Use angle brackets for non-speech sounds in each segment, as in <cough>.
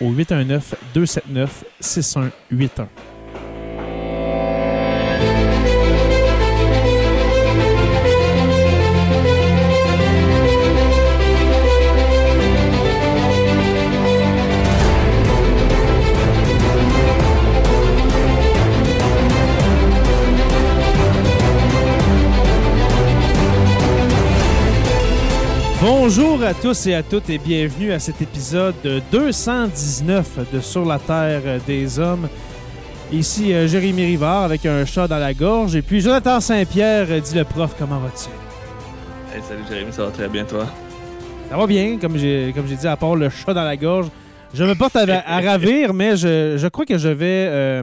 au 819 Bonjour à tous et à toutes et bienvenue à cet épisode 219 de Sur la Terre des Hommes. Ici euh, Jérémy Rivard avec un chat dans la gorge et puis Jonathan Saint-Pierre, euh, dit le prof, comment vas-tu? Hey, salut Jérémy, ça va très bien toi? Ça va bien, comme j'ai comme j'ai dit, à part le chat dans la gorge. Je me porte à, à ravir, mais je, je crois que je vais euh,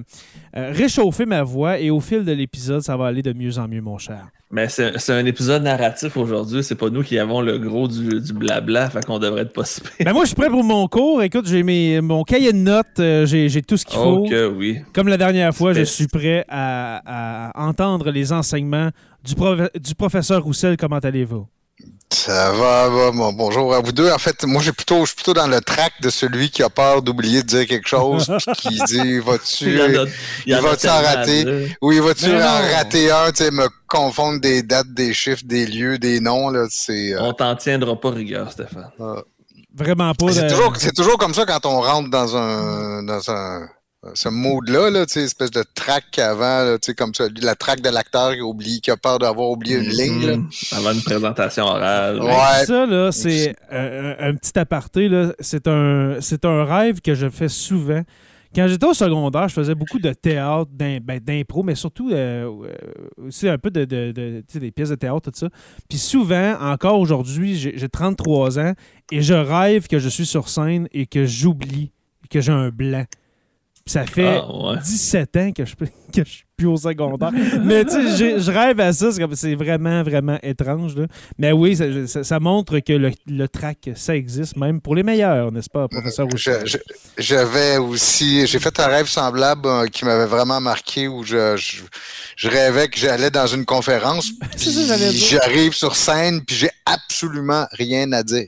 euh, réchauffer ma voix et au fil de l'épisode, ça va aller de mieux en mieux, mon cher. Mais c'est un épisode narratif aujourd'hui, c'est pas nous qui avons le gros du, du blabla, fait qu'on devrait être pas si. Ben moi, je suis prêt pour mon cours. Écoute, j'ai mes- mon cahier de notes, euh, j'ai tout ce qu'il faut. Oui. Comme la dernière fois, je suis prêt à, à entendre les enseignements du, prof- du professeur Roussel. Comment allez-vous? Ça va, va. Bon, bonjour à vous deux. En fait, moi, j'ai plutôt, je suis plutôt dans le track de celui qui a peur d'oublier de dire quelque chose, puis qui <laughs> dit, vas-tu, Il y en il y en il va-tu en rater? rater un, tu sais, me confondre des dates, des chiffres, des lieux, des noms, là, c'est, euh, On t'en tiendra pas rigueur, Stéphane. Vraiment pas. c'est de- toujours, c'est toujours comme ça quand on rentre dans un, dans un, ce mood-là, là, tu sais, espèce de track avant, là, tu sais, comme ça, la track de l'acteur qui oublie, qui a peur d'avoir oublié une ligne, là. Mhm. Avant une présentation orale. Ouais. Ça, là, c'est euh, un, petit aparté. là. C'est un, c'est un rêve que je fais souvent. Quand j'étais au secondaire, je faisais beaucoup de théâtre, d'im- ben, d'impro, mais surtout euh, euh, aussi un peu de, des pièces de théâtre, tout ça. Puis souvent, encore aujourd'hui, j'ai j'ai 33 ans et je rêve que je suis sur scène et que j'oublie que j'ai un blanc. Puis ça fait Ah, ouais. 17 ans que je, <laughs> que je suis plus au secondaire. Mais tu sais, je rêve à ça. c'est vraiment, vraiment étrange. là. Mais oui, ça, ça- ça montre que le, le track, ça existe, même pour les meilleurs, n'est-ce pas, professeur J'avais aussi, j'ai fait un rêve semblable euh, qui m'avait vraiment marqué où je, je, je rêvais que j'allais dans une conférence, <laughs> j'arrive sur scène, puis j'ai absolument rien à dire.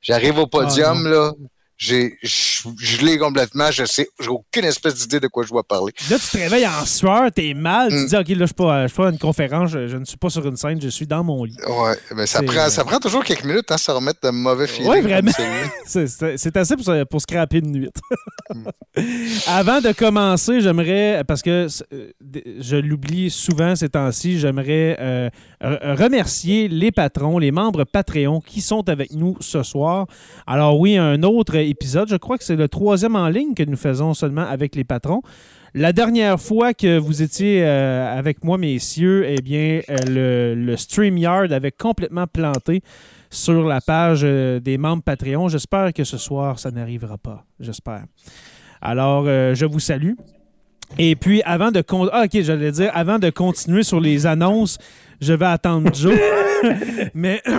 J'arrive au podium, Ah, là, j'ai, je, je l'ai complètement, je sais, j'ai aucune espèce d'idée de quoi je dois parler. Là, tu te réveilles en sueur, t'es mal, tu te Mm. dis, OK, là, je suis pas, je suis pas à une conférence, je, je ne suis pas sur une scène, je suis dans mon lit. Ouais, mais ça C'est- prend, ça prend toujours quelques minutes, hein, se remettre de mauvais feelings. Ouais, vraiment. <laughs> C'est- assez pour, se- pour scraper une nuit. <laughs> Avant de commencer, j'aimerais, parce que euh, je l'oublie souvent ces temps-ci, j'aimerais euh, re- remercier les patrons, les membres Patreon qui sont avec nous ce soir. Alors oui, un autre épisode, je crois que c'est le troisième en ligne que nous faisons seulement avec les patrons. La dernière fois que vous étiez euh, avec moi, messieurs, eh bien, euh, le, le StreamYard avait complètement planté sur la page euh, des membres Patreon. J'espère que ce soir, ça n'arrivera pas. J'espère. Alors, je vous salue. Et puis, avant de... con- Ah, OK, j'allais dire, avant de continuer sur les annonces, je vais attendre Joe. <laughs> Mais... <clears throat>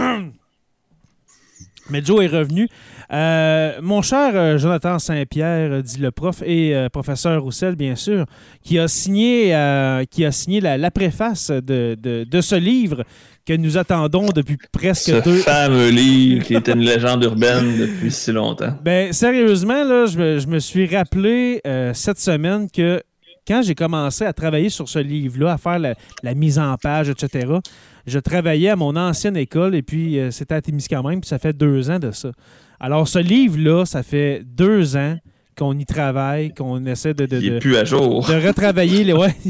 Mais Joe est revenu. Euh, mon cher euh, Jonathan Saint-Pierre, euh, dit le prof, et euh, professeur Roussel, bien sûr, qui a signé, euh, qui a signé la, la préface de, de- de ce livre que nous attendons depuis presque Ce deux... fameux livre qui était une légende urbaine depuis si longtemps. Ben, sérieusement, là, je, me, je me suis rappelé cette semaine que quand j'ai commencé à travailler sur ce livre-là, à faire la, la mise en page, etc., je travaillais à mon ancienne école et puis euh, c'était à Témiscamingue, puis ça fait deux ans de ça. Alors, ce livre-là, ça fait deux ans qu'on y travaille, qu'on essaie de, de, Il est plus à jour. de retravailler les. Ouais. <laughs>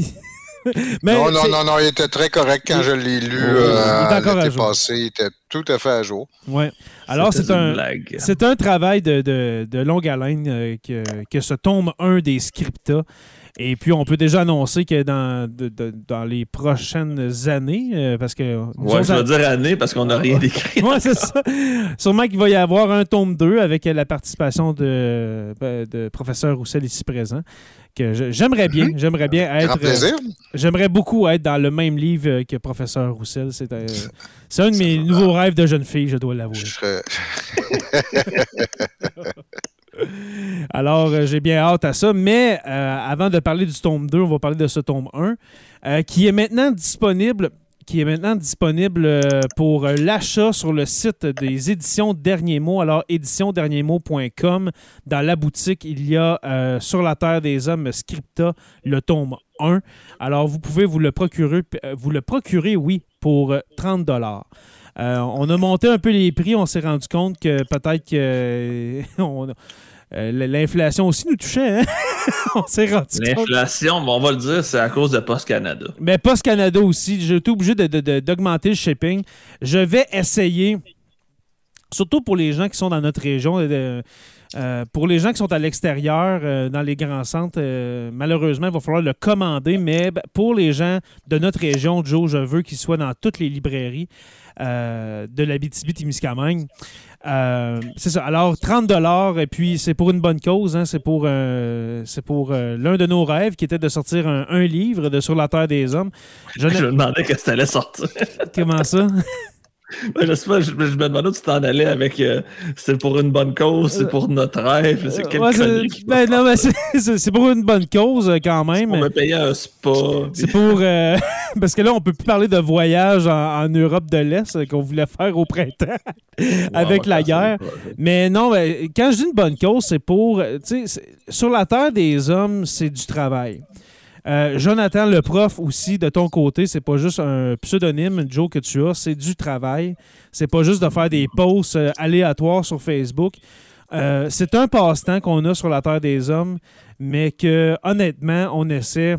Mais non, non, non, non, il était très correct quand je l'ai lu il euh, l'été passé. Il était tout à fait à jour. Ouais. Alors, c'est un. C'est un travail de, de- de longue haleine euh, que, que ce tome 1 des scriptas. Et puis, on peut déjà annoncer que dans, de- de- dans les prochaines années, euh, parce que... Ouais, je vais dire année parce qu'on n'a rien décrit. <laughs> Ouais, c'est ça. Sûrement qu'il va y avoir un tome 2 avec la participation de, ben, de professeur Roussel ici présent. Que j'aimerais bien, j'aimerais bien être... euh, plaisir. J'aimerais beaucoup être dans le même livre que professeur Roussel. C'est euh, c'est un de mes nouveaux rêves de jeune fille, je dois l'avouer. Je serais- <laughs> <laughs> <laughs> Alors, euh, j'ai bien hâte à ça. Mais euh, avant de parler du tome 2, on va parler de ce tome 1, euh, qui est maintenant disponible qui est maintenant disponible pour l'achat sur le site des éditions Dernier Mot. Alors, éditionderniermot.com. Dans la boutique, il y a Sur la Terre des Hommes Scripta, le tome 1. Alors, vous pouvez vous le procurer, vous le procurer oui, pour euh, 30 dollars. on a monté un peu les prix. On s'est rendu compte que peut-être que <laughs> on- euh, l'inflation aussi nous touchait. hein? <laughs> on s'est rendu compte. L'inflation, bon, on va le dire, c'est à cause de Post Canada. Mais Post Canada aussi, j'ai été obligé de- de- de- d'augmenter le shipping. Je vais essayer, surtout pour les gens qui sont dans notre région, de- euh, pour les gens qui sont à l'extérieur, euh, dans les grands centres, euh, malheureusement, il va falloir le commander. Mais ben, pour les gens de notre région, Joe, je veux qu'il soit dans toutes les librairies euh, de la BTB-Témiscamingue. Euh, c'est ça. Alors, 30 et puis c'est pour une bonne cause. hein. C'est pour, euh, c'est pour euh, l'un de nos rêves qui était de sortir un, un livre de Sur la Terre des Hommes. Je Je me demandais que ça allait sortir. Comment ça? <laughs> Je sais pas, je, je me demandais où tu t'en allais avec euh, c'est pour une bonne cause, c'est pour notre rêve. C'est quelle Ouais, ben, non, mais c'est- pour une bonne cause euh, quand même. On va payer un spa. C'est pour. euh, <laughs> parce que là, on peut plus parler de voyage en, en Europe de l'Est euh, qu'on voulait faire au printemps avec la guerre. Mais non, ben, quand je dis une bonne cause, c'est pour. euh, sur la terre des hommes, c'est du travail. Euh, Jonathan, le prof aussi, de ton côté, c'est pas juste un pseudonyme, Joe, que tu as, c'est du travail. C'est pas juste de faire des posts euh, aléatoires sur Facebook. Euh, c'est un passe-temps qu'on a sur la Terre des Hommes, mais que honnêtement, on essaie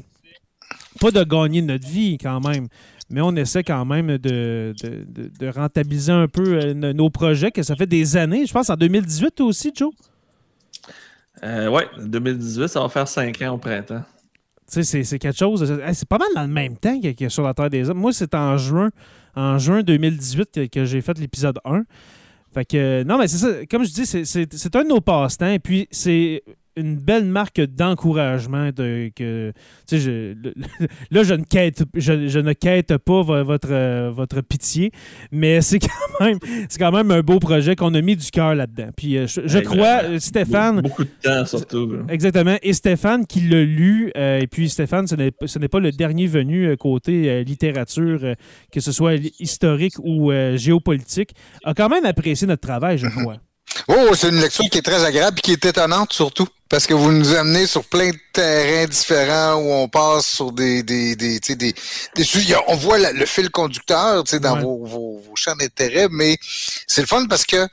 pas de gagner notre vie quand même, mais on essaie quand même de, de- de- rentabiliser un peu nos- projets, que ça fait des années, je pense en 2018 toi aussi, Joe. Euh, ouais, 2018, ça va faire 5 ans au printemps. C'est- quelque chose. C'est pas mal dans le même temps que, sur la Terre des Hommes. Moi, c'est en juin, en juin 2018 que, que j'ai fait l'épisode 1. Fait que, non, mais c'est ça. Comme je dis, c'est un de nos passe-temps. Et puis, c'est une belle marque d'encouragement. De, que, je- le- <laughs> là, je ne quête, je, je ne quête pas vo- votre, votre pitié, mais c'est <laughs> quand, même- c'est quand même un beau projet qu'on a mis du cœur là-dedans. Puis, euh, je, je Hey, crois, euh, Stéphane, Beaucoup, de temps surtout. Exactement. Et Stéphane qui l'a lu. euh, et puis Stéphane, ce n'est ce n'est pas le dernier venu côté euh, littérature, euh, que ce soit historique ou géopolitique, a quand même apprécié notre travail, je <laughs> crois. Oh, c'est une lecture qui est très agréable et qui est étonnante surtout. Parce que vous nous amenez sur plein de terrains différents où on passe sur des. des, des, tu sais, des, des sujets. On voit la- le fil conducteur tu sais, dans Ouais. vos, vos, vos champs d'intérêt, mais c'est le fun parce que euh,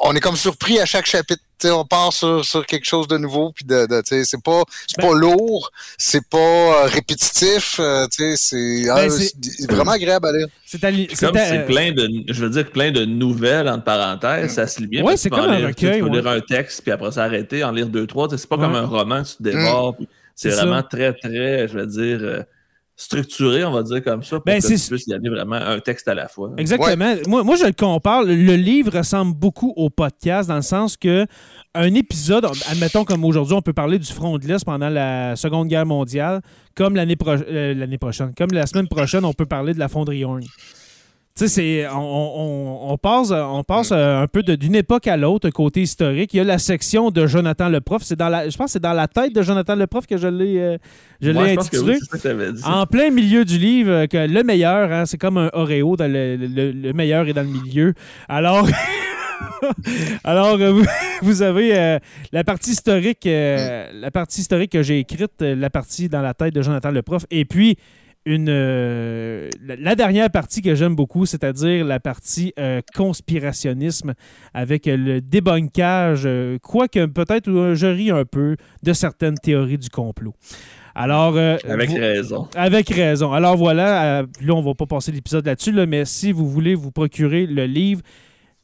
on est comme surpris à chaque chapitre. Tu sais, on part sur, sur quelque chose de nouveau, puis de, de tu sais, c'est pas c'est Ben- pas lourd, c'est pas euh, répétitif, euh, tu sais, c'est ah, Ben, c'est- c'est vraiment agréable à lire. C'est Comme c'est c'est plein de, je veux dire, plein de nouvelles, entre parenthèses, ça se lit bien. Ouais, c'est comme un lire- tu sais, recueil, Tu peux ouais. lire un texte, puis après s'arrêter, en lire deux, trois. C'est pas comme un roman, tu te dévores. puis C'est C'est vraiment ça. très, très, je veux dire, euh, structuré, on va dire comme ça, pour Ben, que c'est- tu puisses y aller vraiment un texte à la fois. Exactement. Moi, moi, je le compare. Le, livre ressemble beaucoup au podcast dans le sens que un épisode, admettons comme aujourd'hui, on peut parler du front de l'Est pendant la Seconde Guerre mondiale, comme l'année pro- euh, prochaine, comme la semaine prochaine, on peut parler de la fonderie Horn. Tu sais, on, on- on passe, on passe euh, un peu d'une époque à l'autre, côté historique. Il y a la section de Jonathan le prof. C'est dans la, je pense que c'est dans la tête de Jonathan le prof que je l'ai euh, je l'ai intitulé. oui, que dit. En plein milieu du livre, euh, que le meilleur, hein, c'est comme un Oreo, dans le, le- le meilleur est dans le milieu. Alors, <laughs> alors euh, vous, avez euh, la partie historique, euh, la partie historique que j'ai écrite, euh, la partie dans la tête de Jonathan le prof, et puis une euh, la, dernière partie que j'aime beaucoup, c'est-à-dire la partie euh, conspirationnisme avec euh, le débunkage, euh, quoique peut-être je ris un peu de certaines théories du complot. Alors, Avec vous- raison. avec raison. Alors voilà, là, on va pas passer l'épisode là-dessus, là, mais si vous voulez vous procurer le livre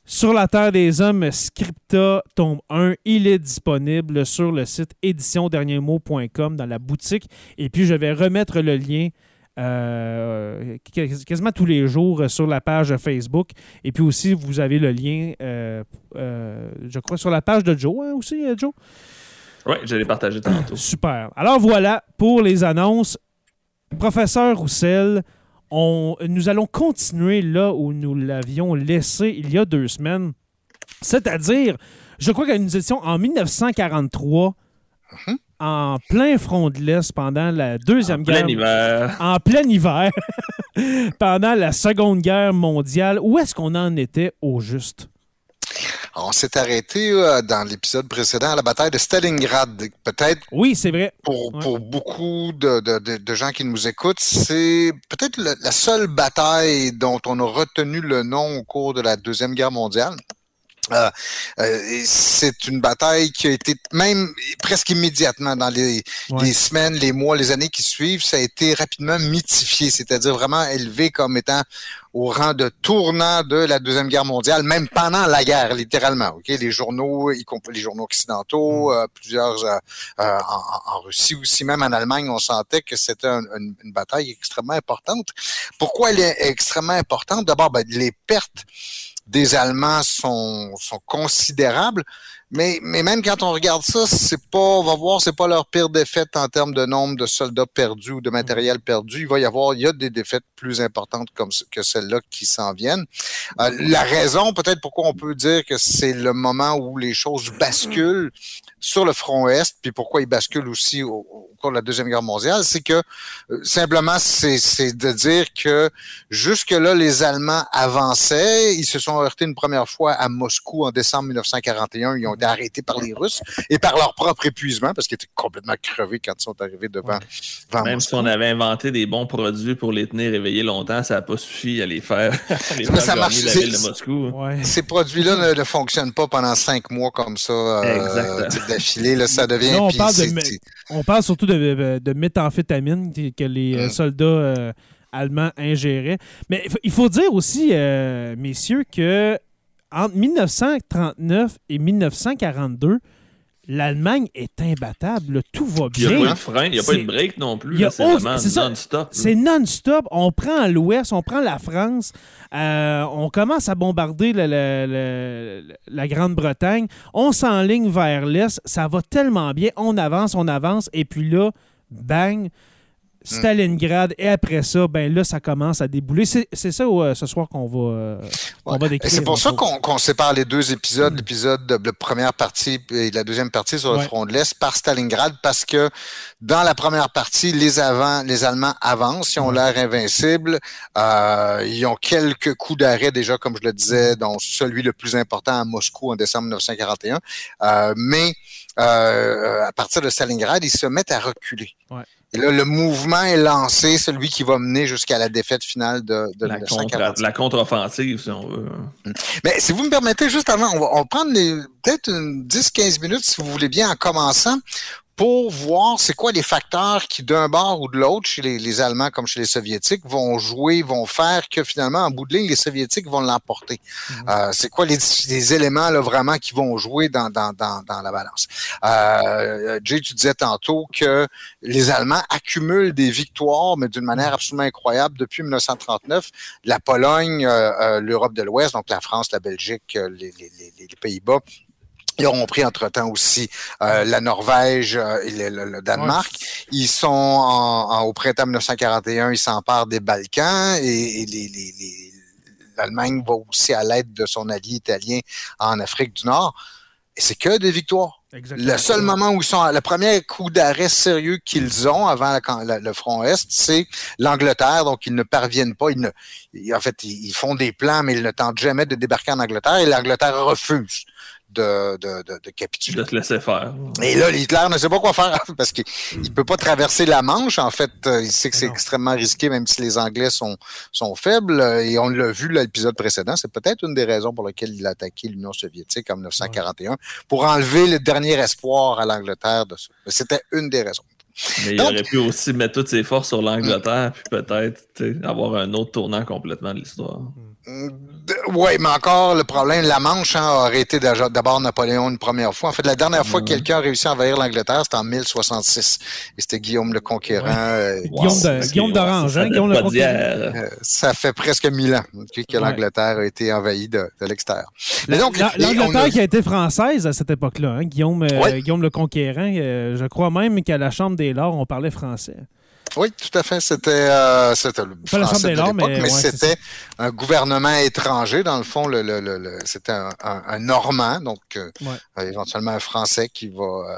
Sur la Terre des Hommes, Scripta, tome 1, il est disponible sur le site éditionderniermot.com dans la boutique. Et puis, je vais remettre le lien euh, quas- quasiment tous les jours euh, sur la page Facebook. Et puis aussi, vous avez le lien, euh, euh, je crois, sur la page de Joe hein, aussi, Joe? Oui, je l'ai partagé tantôt. <coughs> Super. Alors voilà pour les annonces. Professeur Roussel, on, nous allons continuer là où nous l'avions laissé il y a deux semaines. C'est-à-dire, je crois que nous étions en 1943, Mhm. En plein front de l'Est pendant la Deuxième En Guerre plein hiver. <laughs> en plein hiver, <laughs> pendant la Seconde Guerre mondiale. Où est-ce qu'on en était au juste? On s'est arrêté euh, dans l'épisode précédent à la bataille de Stalingrad. Peut-être Oui, c'est vrai. pour, Ouais. pour beaucoup de, de- de- de gens qui nous écoutent, c'est peut-être la seule bataille dont on a retenu le nom au cours de la Deuxième Guerre mondiale. Euh, euh, c'est une bataille qui a été même presque immédiatement dans les, Ouais. les semaines, les mois, les années qui suivent, ça a été rapidement mythifié, c'est-à-dire vraiment élevé comme étant au rang de tournant de la deuxième guerre mondiale, même pendant la guerre, littéralement. Ok, les journaux, y compris les journaux occidentaux, euh, plusieurs euh, euh, en, en- en Russie aussi, même en Allemagne, on sentait que c'était un- une, une bataille extrêmement importante. Pourquoi elle est extrêmement importante? D'abord, ben, les pertes des Allemands sont, sont considérables. Mais, mais même quand on regarde ça, c'est pas, on va voir, c'est pas leur pire défaite en termes de nombre de soldats perdus ou de matériel perdu. Il va y avoir, il y a des défaites plus importantes comme que celles-là qui s'en viennent. Euh, la raison, peut-être pourquoi on peut dire que c'est le moment où les choses basculent sur le front Est, puis pourquoi ils basculent aussi au, cours de la Deuxième Guerre mondiale, c'est que euh, simplement, c'est de dire que jusque-là, les Allemands avançaient. Ils se sont heurtés une première fois à Moscou en décembre 1941. Ils ont été arrêtés par les Russes et par leur propre épuisement parce qu'ils étaient complètement crevés quand ils sont arrivés devant, devant Même si on avait inventé des bons produits pour les tenir éveillés longtemps, ça n'a pas suffi à les faire, <laughs> à les Mais faire ça marche, la ville de Moscou. Ouais. Ces produits-là ne, ne fonctionnent pas pendant cinq mois comme ça euh, Exact. d'affilée. Ça devient. Là, on parle de On parle surtout de, de, méthamphétamine que les euh, soldats euh, allemands ingéraient. Mais il faut- il faut dire aussi, euh, messieurs, que entre 1939 et 1942, l'Allemagne est imbattable. Tout va Il n'y a bien. pas de frein, il n'y a pas de break non plus. C'est non-stop. C'est non-stop. On prend l'Ouest, on prend la France, euh, on commence à bombarder la Grande-Bretagne, on s'enligne vers l'Est, ça va tellement bien, on avance, on avance, et puis là, bang, Stalingrad, et après ça, ben là, ça commence à débouler. C'est ça euh, ce soir qu'on va, euh, Ouais. va décrire. C'est pour ça qu'on sépare les deux épisodes, l'épisode de la première partie et la deuxième partie sur le Ouais. front de l'Est par Stalingrad, parce que dans la première partie, les, avant, les Allemands avancent, ils ont l'air invincibles, euh, ils ont quelques coups d'arrêt déjà, comme je le disais, dont celui le plus important à Moscou en décembre 1941, euh, mais euh, à partir de Stalingrad, ils se mettent à reculer. Ouais. Et là, le mouvement est lancé, celui qui va mener jusqu'à la défaite finale de, de La, 1945. contre, la contre-offensive, si on veut. Mais si vous me permettez, juste avant, on va, on va prendre peut-être une 10-15 minutes, si vous voulez bien, en commençant, pour voir c'est quoi les facteurs qui, d'un bord ou de l'autre, chez les, les Allemands comme chez les Soviétiques, vont jouer, vont faire que finalement, en bout de ligne, les Soviétiques vont l'emporter. Euh, c'est quoi les, les éléments là, vraiment qui vont jouer dans, dans, dans, dans la balance? Euh, Jay, tu disais tantôt que les Allemands accumulent des victoires, mais d'une manière absolument incroyable depuis 1939. La Pologne, euh, euh, l'Europe de l'Ouest, donc la France, la Belgique, les, les, les, les Pays-Bas. Ils auront pris entre-temps aussi euh, la Norvège euh, et le, le- le Danemark. Ils sont en, en- au printemps 1941, ils s'emparent des Balkans et, et les, les, les- l'Allemagne va aussi à l'aide de son allié italien en Afrique du Nord. Et c'est que des victoires. Exactement. Le seul moment où ils sont, le premier coup d'arrêt sérieux qu'ils ont avant la- la- le front Est, c'est l'Angleterre. Donc, ils ne parviennent pas. Ils ne, en fait, ils ils font des plans, mais ils ne tentent jamais de débarquer en Angleterre et l'Angleterre refuse de, de, de, de capituler. De te laisser faire. Et là, Hitler ne sait pas quoi faire <laughs> parce qu'il ne peut pas traverser la Manche. En fait, Euh, il sait que c'est extrêmement risqué, même si les Anglais sont, sont faibles. Et on l'a vu l'épisode précédent. C'est peut-être une des raisons pour lesquelles il a attaqué l'Union soviétique en 1941 pour enlever le dernier espoir à l'Angleterre de ça. C'était une des raisons. Mais il aurait pu aussi mettre toutes ses forces sur l'Angleterre, puis peut-être avoir un autre tournant complètement de l'histoire. Oui, mais encore, le problème, la Manche hein, aurait été d'abord Napoléon une première fois. En fait, la dernière fois que Ouais. quelqu'un a réussi à envahir l'Angleterre, c'était en 1066. Et c'était Guillaume le Conquérant. euh, Guillaume de- Wow, Guillaume d'Orange, ça hein, Guillaume le Conquérant. Euh, ça fait presque mille ans ok, que Ouais. l'Angleterre a été envahie de, de l'extérieur. L'Angleterre a- qui a été française à cette époque-là, hein, Guillaume, euh, le Conquérant, euh, je crois même qu'à la Chambre des Lords, on parlait français. Oui, tout à fait. C'était euh, le Pas français de l'époque, mais mais, ouais, c'est c'était un gouvernement étranger. Dans le fond, le, le, le- le- c'était un, un- un Normand, donc euh, Ouais. euh, éventuellement un Français qui va euh,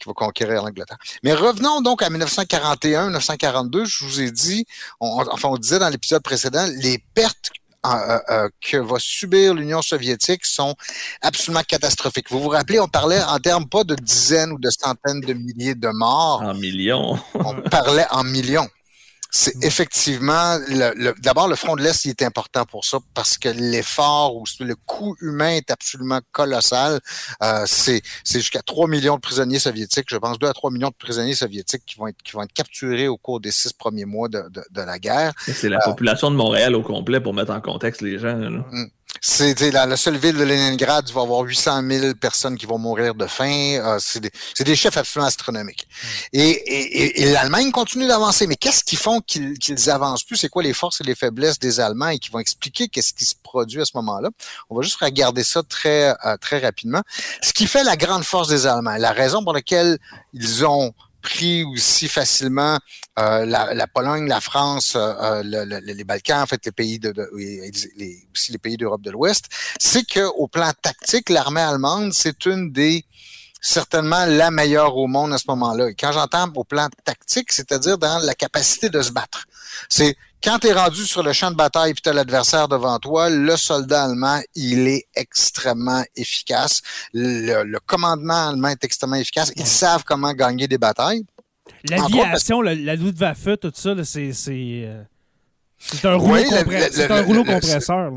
qui va conquérir l'Angleterre. Mais revenons donc à 1941, 1942. Je vous ai dit, on- enfin on disait dans l'épisode précédent, les pertes que va subir l'Union soviétique sont absolument catastrophiques. Vous vous rappelez, on parlait en termes pas de dizaines ou de centaines de milliers de morts, En millions. on parlait en millions. C'est Mm. effectivement, le, le- d'abord, le front de l'Est, il est important pour ça parce que l'effort ou le coût humain est absolument colossal. Euh, c'est, c'est jusqu'à 3 millions de prisonniers soviétiques, je pense 2 à 3 millions de prisonniers soviétiques qui vont être, qui vont être capturés au cours des six premiers mois de, de- de la guerre. C'est la population de Montréal au complet pour mettre en contexte les gens. là. C'est la, la seule ville de Leningrad, il va y avoir 800 000 personnes qui vont mourir de faim. Euh, c'est des, des chiffres absolument astronomiques. Et, et, et- et l'Allemagne continue d'avancer. Mais qu'est-ce qui font qu'ils qu'ils avancent plus? C'est quoi les forces et les faiblesses des Allemands et qui vont expliquer qu'est-ce qui se produit à ce moment-là? On va juste regarder ça très, euh, très rapidement. Ce qui fait la grande force des Allemands, la raison pour laquelle ils ont pris aussi facilement euh, la, la Pologne, la France, euh, euh, le- le- les Balkans, en fait, les pays de, de- les- aussi les pays d'Europe de l'Ouest, c'est que au plan tactique, l'armée allemande, c'est une des certainement la meilleure au monde à ce moment-là. Et quand j'entends au plan tactique, c'est-à-dire dans la capacité de se battre. C'est quand tu es rendu sur le champ de bataille et tu as l'adversaire devant toi, le soldat allemand, il est extrêmement efficace. Le, le commandement allemand est extrêmement efficace. Ils savent comment gagner des batailles. L'aviation, la, la Luftwaffe, tout ça, c'est. C'est un rouleau, Oui, compresseur.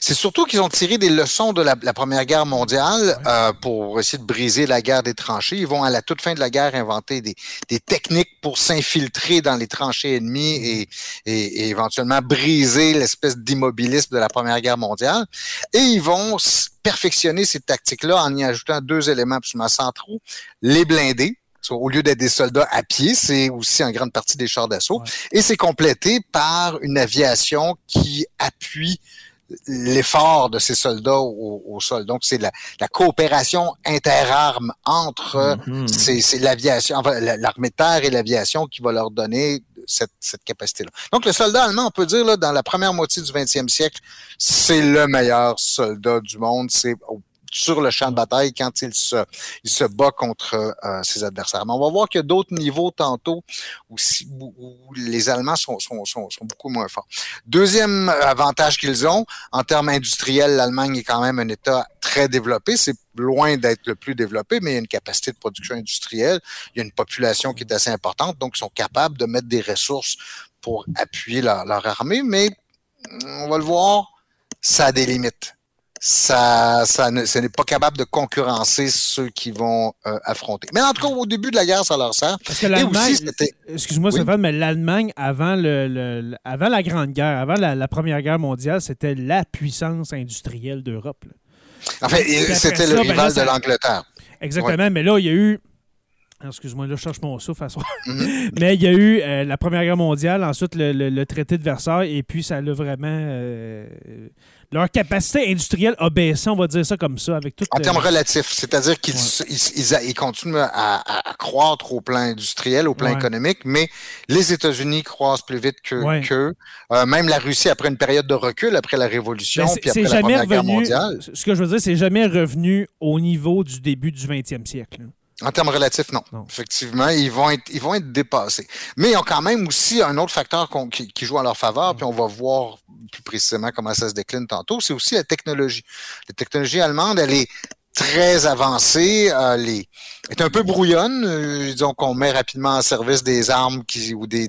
C'est surtout qu'ils ont tiré des leçons de la, la Première Guerre mondiale euh, pour essayer de briser la guerre des tranchées. Ils vont à la toute fin de la guerre inventer des, des techniques pour s'infiltrer dans les tranchées ennemies et, et, et éventuellement briser l'espèce d'immobilisme de la Première Guerre mondiale. Et ils vont perfectionner ces tactiques-là en y ajoutant deux éléments absolument centraux. Les blindés, au lieu d'être des soldats à pied, c'est aussi en grande partie des chars d'assaut. Ouais. Et c'est complété par une aviation qui appuie l'effort de ces soldats au, au sol. Donc, c'est la, la coopération interarmes entre Mhm. c'est, c'est l'aviation, enfin, la- l'armée de terre et l'aviation qui va leur donner cette, cette capacité-là. Donc, le soldat allemand, on peut dire, là, dans la première moitié du 20e siècle, c'est le meilleur soldat du monde. C'est au- sur le champ de bataille quand il se, bat contre euh, ses adversaires. Mais on va voir qu'il y a d'autres niveaux tantôt où, les Allemands sont beaucoup moins forts. Deuxième avantage qu'ils ont, en termes industriels, l'Allemagne est quand même un État très développé. C'est loin d'être le plus développé, mais il y a une capacité de production industrielle. Il y a une population qui est assez importante, donc ils sont capables de mettre des ressources pour appuyer leur, leur armée. Mais on va le voir, ça a des limites. Ça, ça ne, ce n'est pas capable de concurrencer ceux qui vont euh, affronter. Mais en tout cas, au début de la guerre, ça leur sert. Parce que l'Allemagne. Excuse-moi, Oui. Stéphane, mais l'Allemagne, avant, le, le- avant la Grande Guerre, avant la, la Première Guerre mondiale, c'était la puissance industrielle d'Europe. Enfin, après c'était le ben rival de l'Angleterre. Exactement, mais là, il y a eu. Excuse-moi, là, je cherche mon souffle à soir. Mhm. <laughs> Mais il y a eu euh, la Première Guerre mondiale, ensuite le, le- le traité de Versailles, et puis ça l'a vraiment. euh, leur capacité industrielle a baissé, on va dire ça comme ça, avec tout. En le- termes relatifs, c'est-à-dire qu'ils Ouais. ils, ils- ils continuent à, croître au plan industriel, au plan Ouais. économique, mais les États-Unis croissent plus vite que Ouais. qu'eux. Euh, même la Russie, après une période de recul, après la Révolution, Ben, puis après la jamais Première Guerre mondiale, Ce que je veux dire, c'est jamais revenu au niveau du début du 20e siècle. En termes relatifs, non. Non. Effectivement, ils vont, être, ils vont être dépassés. Mais ils ont quand même aussi un autre facteur qu'on- qui, qui joue en leur faveur, puis on va voir plus précisément comment ça se décline tantôt, c'est aussi la technologie. La technologie allemande, elle est très avancée, euh, est un peu brouillonne, euh, disons qu'on met rapidement en service des armes qui, ou des,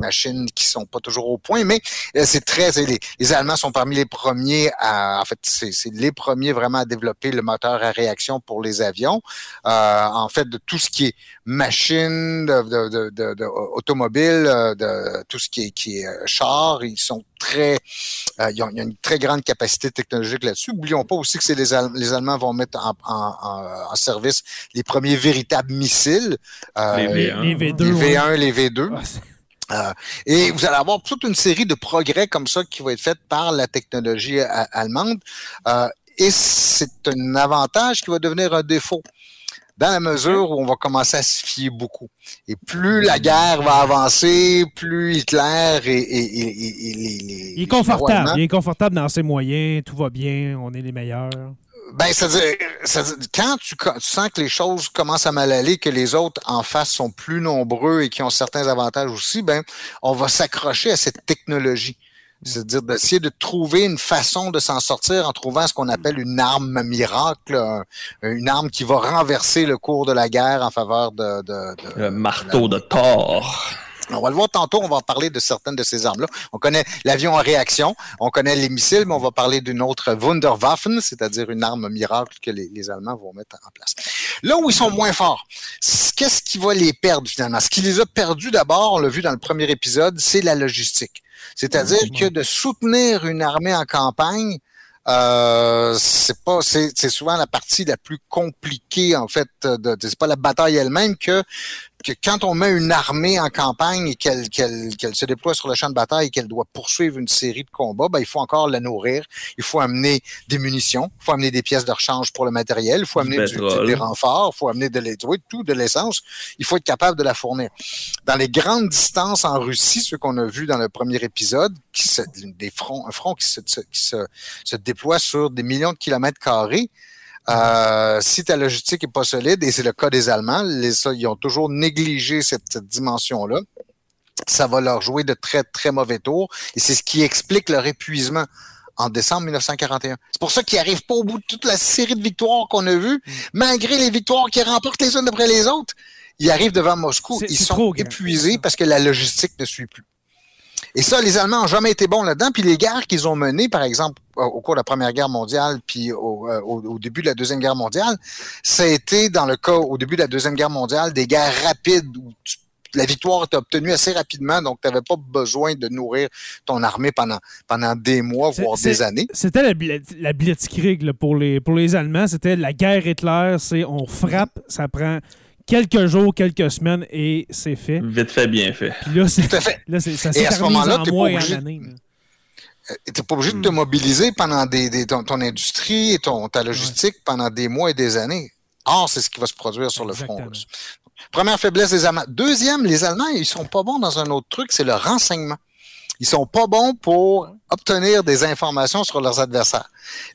machines qui sont pas toujours au point, mais euh, c'est très, les, les Allemands sont parmi les premiers à, en fait, c'est c'est les premiers vraiment à développer le moteur à réaction pour les avions. Euh, en fait, de tout ce qui est machine, de, de, de, de- de- automobile, euh, de tout ce qui est, qui est euh, char, ils sont très, euh, ils, ont, ils ont une très grande capacité technologique là-dessus. Oublions pas aussi que c'est les, Al- les Allemands vont mettre en, en, en- en service les premiers véritables missiles, euh, Les Les, V1. les V2. les ouais. V1, les V2. Ah, Euh, et vous allez avoir toute une série de progrès comme ça qui va être faite par la technologie a- allemande. Euh, et c'est un avantage qui va devenir un défaut dans la mesure où on va commencer à se fier beaucoup. Et plus la guerre va avancer, plus Hitler et, et, et- et- les, Il est confortable. Il est confortable dans ses moyens. Tout va bien. On est les meilleurs. Ben, c'est-à-dire, c'est-à-dire, quand tu, tu sens que les choses commencent à mal aller, que les autres en face sont plus nombreux et qui ont certains avantages aussi, ben, on va s'accrocher à cette technologie. C'est-à-dire d'essayer de trouver une façon de s'en sortir en trouvant ce qu'on appelle une arme miracle, un- une arme qui va renverser le cours de la guerre en faveur de, de- de- Le marteau de Thor. on va le voir tantôt, on va parler de certaines de ces armes-là. On connaît l'avion en réaction, on connaît les missiles, mais on va parler d'une autre Wunderwaffen, c'est-à-dire une arme miracle que les, les Allemands vont mettre en place. Là où ils sont moins forts, qu'est-ce qui va les perdre finalement? Ce qui les a perdus d'abord, on l'a vu dans le premier épisode, c'est la logistique. C'est-à-dire Mhm. que de soutenir une armée en campagne, euh, c'est pas, c'est, c'est souvent la partie la plus compliquée en fait. De, de- c'est pas la bataille elle-même que que quand on met une armée en campagne et qu'elle se déploie sur le champ de bataille et qu'elle doit poursuivre une série de combats, ben, il faut encore la nourrir. Il faut amener des munitions, il faut amener des pièces de rechange pour le matériel, il faut amener du- des renforts, il faut amener de oui, tout, de l'essence. Il faut être capable de la fournir. Dans les grandes distances en Russie, ceux qu'on a vus dans le premier épisode, qui se, des fronts, un front qui se, se- qui se, se déploie sur des millions de kilomètres carrés, euh, si ta logistique est pas solide, et c'est le cas des Allemands, les, ça, ils ont toujours négligé cette, cette dimension-là, ça va leur jouer de très, très mauvais tours. Et c'est ce qui explique leur épuisement en décembre 1941. C'est pour ça qu'ils n'arrivent pas au bout de toute la série de victoires qu'on a vues, malgré les victoires qu'ils remportent les unes après les autres. Ils arrivent devant Moscou, ils sont trop épuisés parce que la logistique ne suit plus. Et ça, les Allemands n'ont jamais été bons là-dedans. Puis les guerres qu'ils ont menées, par exemple, au- cours de la Première Guerre mondiale, puis au, euh, au- au début de la Deuxième Guerre mondiale, ça a été, dans le cas, au début de la Deuxième Guerre mondiale, des guerres rapides où tu- la victoire était obtenue assez rapidement, donc tu n'avais pas besoin de nourrir ton armée pendant, pendant des mois, voire des années. C'était la, la Blitzkrieg là, pour, les, pour les Allemands. C'était la guerre Hitler. C'est on frappe, ça prend quelques jours, quelques semaines et c'est fait. Vite fait, bien fait. Puis là, c'est, Tout à fait. là, c'est, ça Et à ce moment-là, en t'es pas mois et en obligé-. Tu n'es pas obligé Hmm. de te mobiliser pendant des, des- ton, ton industrie et ton, ta logistique pendant des mois et des années. Or, c'est ce qui va se produire sur le front russe. Première faiblesse des Allemands. Deuxième, les Allemands, ils sont pas bons dans un autre truc, c'est le renseignement. Ils sont pas bons pour obtenir des informations sur leurs adversaires.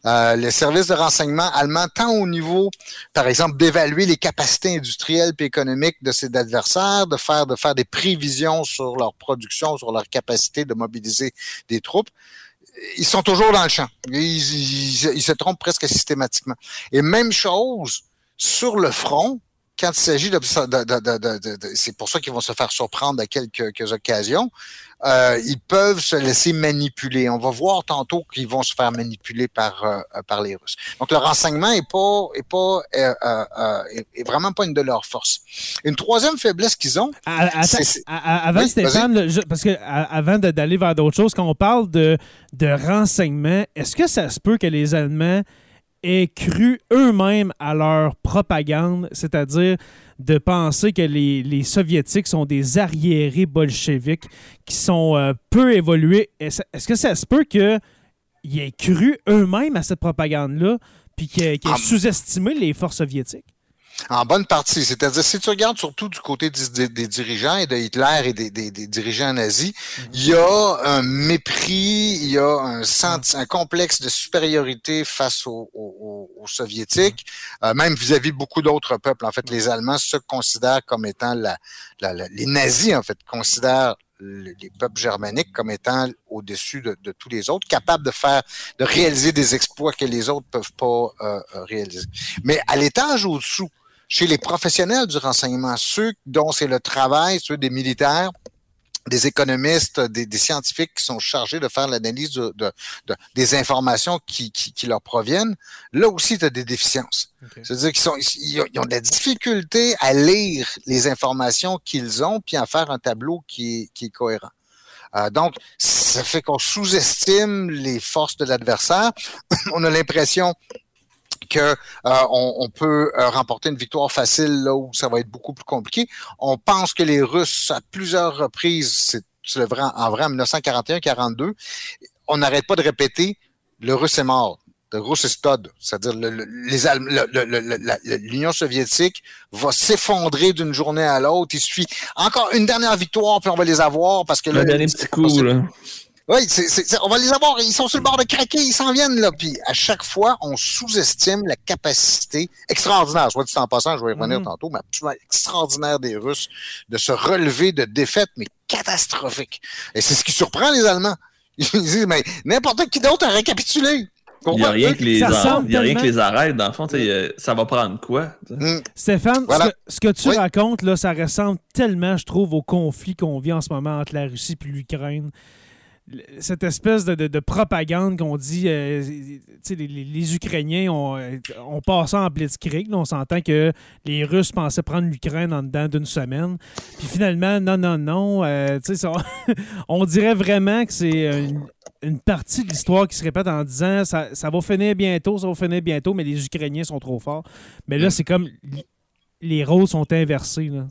Euh, les services de renseignement allemands, tant au niveau, par exemple, d'évaluer les capacités industrielles et économiques de ces adversaires, de faire, de faire des prévisions sur leur production, sur leur capacité de mobiliser des troupes, ils sont toujours dans le champ. Ils, ils- ils se trompent presque systématiquement. Et même chose sur le front, quand il s'agit de- de- de- de- c'est pour ça qu'ils vont se faire surprendre à quelques, quelques occasions. Euh, ils peuvent se laisser manipuler. On va voir tantôt qu'ils vont se faire manipuler par euh, par les Russes. Donc le renseignement est pas est pas euh, est, vraiment pas une de leurs forces. Une troisième faiblesse qu'ils ont, À- attends, c'est- à- à- avant Oui, Stéphane, je- parce que à- avant d'aller vers d'autres choses, quand on parle de, de renseignement, est-ce que ça se peut que les Allemands aient cru eux-mêmes à leur propagande, c'est-à-dire de penser que les, les Soviétiques sont des arriérés bolcheviques qui sont euh, peu évolués? Est-ce que ça se peut que ils aient cru eux-mêmes à cette propagande-là, puis qu'ils aient, qu'ils aient Ah. sous-estimé les forces soviétiques? En bonne partie. C'est-à-dire, si tu regardes surtout du côté des, dirigeants et de Hitler et des, des- des dirigeants nazis, il y a un mépris, il y a un, senti- un complexe de supériorité face aux, aux- aux- Soviétiques, euh, même vis-à-vis de beaucoup d'autres peuples. En fait, les Allemands se considèrent comme étant la, la- la- les nazis, en fait, considèrent le- les peuples germaniques comme étant au-dessus de, de tous les autres, capables de faire, de réaliser des exploits que les autres peuvent pas euh, euh, réaliser. Mais à l'étage au-dessous, chez les professionnels du renseignement, ceux dont c'est le travail, ceux des militaires, des économistes, des, des scientifiques qui sont chargés de faire l'analyse de, de- de- des informations qui, qui, qui leur proviennent, là aussi, tu as des déficiences. C'est-à-dire qu'ils sont, ils ont, ils ont de la difficulté à lire les informations qu'ils ont puis à faire un tableau qui est, qui est cohérent. Euh, donc, ça fait qu'on sous-estime les forces de l'adversaire. <clears throat> on a l'impression que euh, on, on peut euh, remporter une victoire facile là où ça va être beaucoup plus compliqué. On pense que les Russes, à plusieurs reprises, c'est le vrai, en vrai en 1941-42, on n'arrête pas de répéter le Russe est mort. C'est-à-dire le- le- le- le- la- l'Union soviétique va s'effondrer d'une journée à l'autre. Il suffit encore une dernière victoire, puis on va les avoir parce que là, Le dernier petit coup, là. Oui, on va les avoir. Ils sont sur le bord de craquer, ils s'en viennent là. Puis à chaque fois, on sous-estime la capacité extraordinaire. Je vois dit en passant, je vais y revenir Mhm. tantôt, mais absolument extraordinaire des Russes de se relever de défaites, mais catastrophiques. Et c'est ce qui surprend les Allemands. <laughs> Ils disent, mais n'importe qui d'autre aurait capitulé. Il n'y a rien que les, ar- a tellement- les arrête. Dans le fond, sais, euh, ça va prendre quoi? Hum, Stéphane, Voilà. ce, que, ce que tu Oui. racontes, là, ça ressemble tellement, je trouve, au conflit qu'on vit en ce moment entre la Russie et l'Ukraine. Cette espèce de, de- de propagande qu'on dit, euh, les, les- Ukrainiens ont, euh, ont passé en blitzkrieg. là. on s'entend que les Russes pensaient prendre l'Ukraine en dedans d'une semaine. Puis finalement, non, non, non. euh, ça- <laughs> on dirait vraiment que c'est une, une partie de l'histoire qui se répète en disant ça, ça va finir bientôt, ça va finir bientôt, mais les Ukrainiens sont trop forts. Mais là, c'est comme les rôles sont inversés. Là.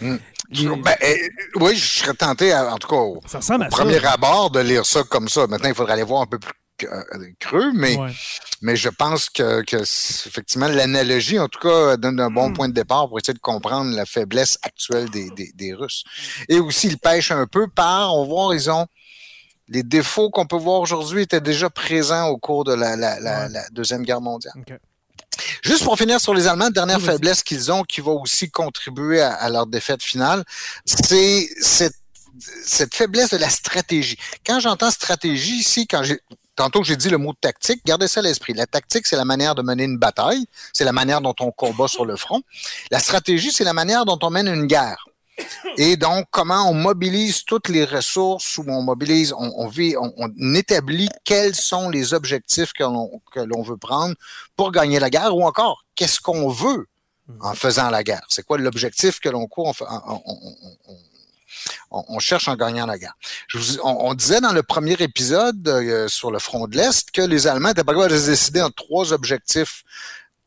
Mm. <laughs> Les- Ben, euh, oui, je serais tenté, à- en tout cas, au ça ressemble à ça. premier abord, de lire ça comme ça. Maintenant, il faudrait aller voir un peu plus euh, creux, mais Ouais. Mais je pense que, effectivement, l'analogie, en tout cas, donne un bon point de départ pour essayer de comprendre la faiblesse actuelle des, des, des Russes. Et aussi, ils pêchent un peu par, on voit, ils ont les défauts qu'on peut voir aujourd'hui étaient déjà présents au cours de la, la, la, Ouais. la Deuxième Guerre mondiale. Juste pour finir sur les Allemands, dernière Oui, faiblesse qu'ils ont qui va aussi contribuer à, à leur défaite finale, c'est cette, cette faiblesse de la stratégie. Quand j'entends stratégie ici, quand j'ai Tantôt, j'ai dit le mot tactique. Gardez ça à l'esprit. La tactique, c'est la manière de mener une bataille. C'est la manière dont on combat sur le front. La stratégie, c'est la manière dont on mène une guerre. Et donc, comment on mobilise toutes les ressources, où on mobilise, on, on, vit, on, on établit quels sont les objectifs que l'on, veut prendre pour gagner la guerre, ou encore, qu'est-ce qu'on veut en faisant la guerre? C'est quoi l'objectif que l'on court? en en- en- en- en- on, on cherche en gagnant la guerre? Je vous- on, on disait dans le premier épisode euh, sur le front de l'Est que les Allemands étaient pas capables de se décider entre trois objectifs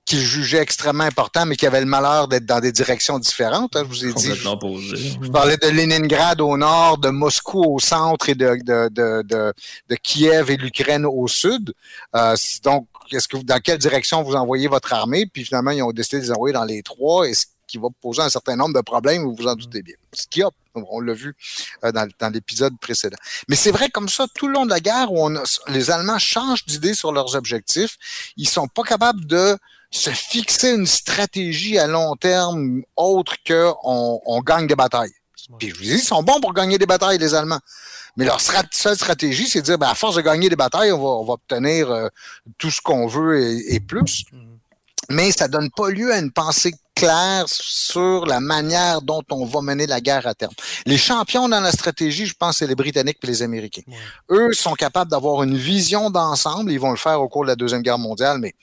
qu'ils jugeaient extrêmement importants, mais qui avaient le malheur d'être dans des directions différentes. hein. je vous ai dit, posé. je parlais de Leningrad au nord, de Moscou au centre et de, de, de, de, de Kiev et l'Ukraine au sud. Euh, donc, est-ce que dans quelle direction vous envoyez votre armée? Puis finalement, ils ont décidé de les envoyer dans les trois, et ce qui va poser un certain nombre de problèmes, vous vous en doutez bien. Ce qu'il y a, on l'a vu euh, dans, dans l'épisode précédent. Mais c'est vrai comme ça, tout le long de la guerre, où on a- les Allemands changent d'idée sur leurs objectifs, ils sont pas capables de se fixer une stratégie à long terme autre que on, on gagne des batailles. Puis je vous dis, ils sont bons pour gagner des batailles, les Allemands. Mais leur strat- seule stratégie, c'est de dire, ben, à force de gagner des batailles, on va, on va obtenir euh, tout ce qu'on veut et, et plus. Mhm. Mais ça donne pas lieu à une pensée claire sur la manière dont on va mener la guerre à terme. Les champions dans la stratégie, je pense, c'est les Britanniques et les Américains. Eux sont capables d'avoir une vision d'ensemble. Ils vont le faire au cours de la Deuxième Guerre mondiale, mais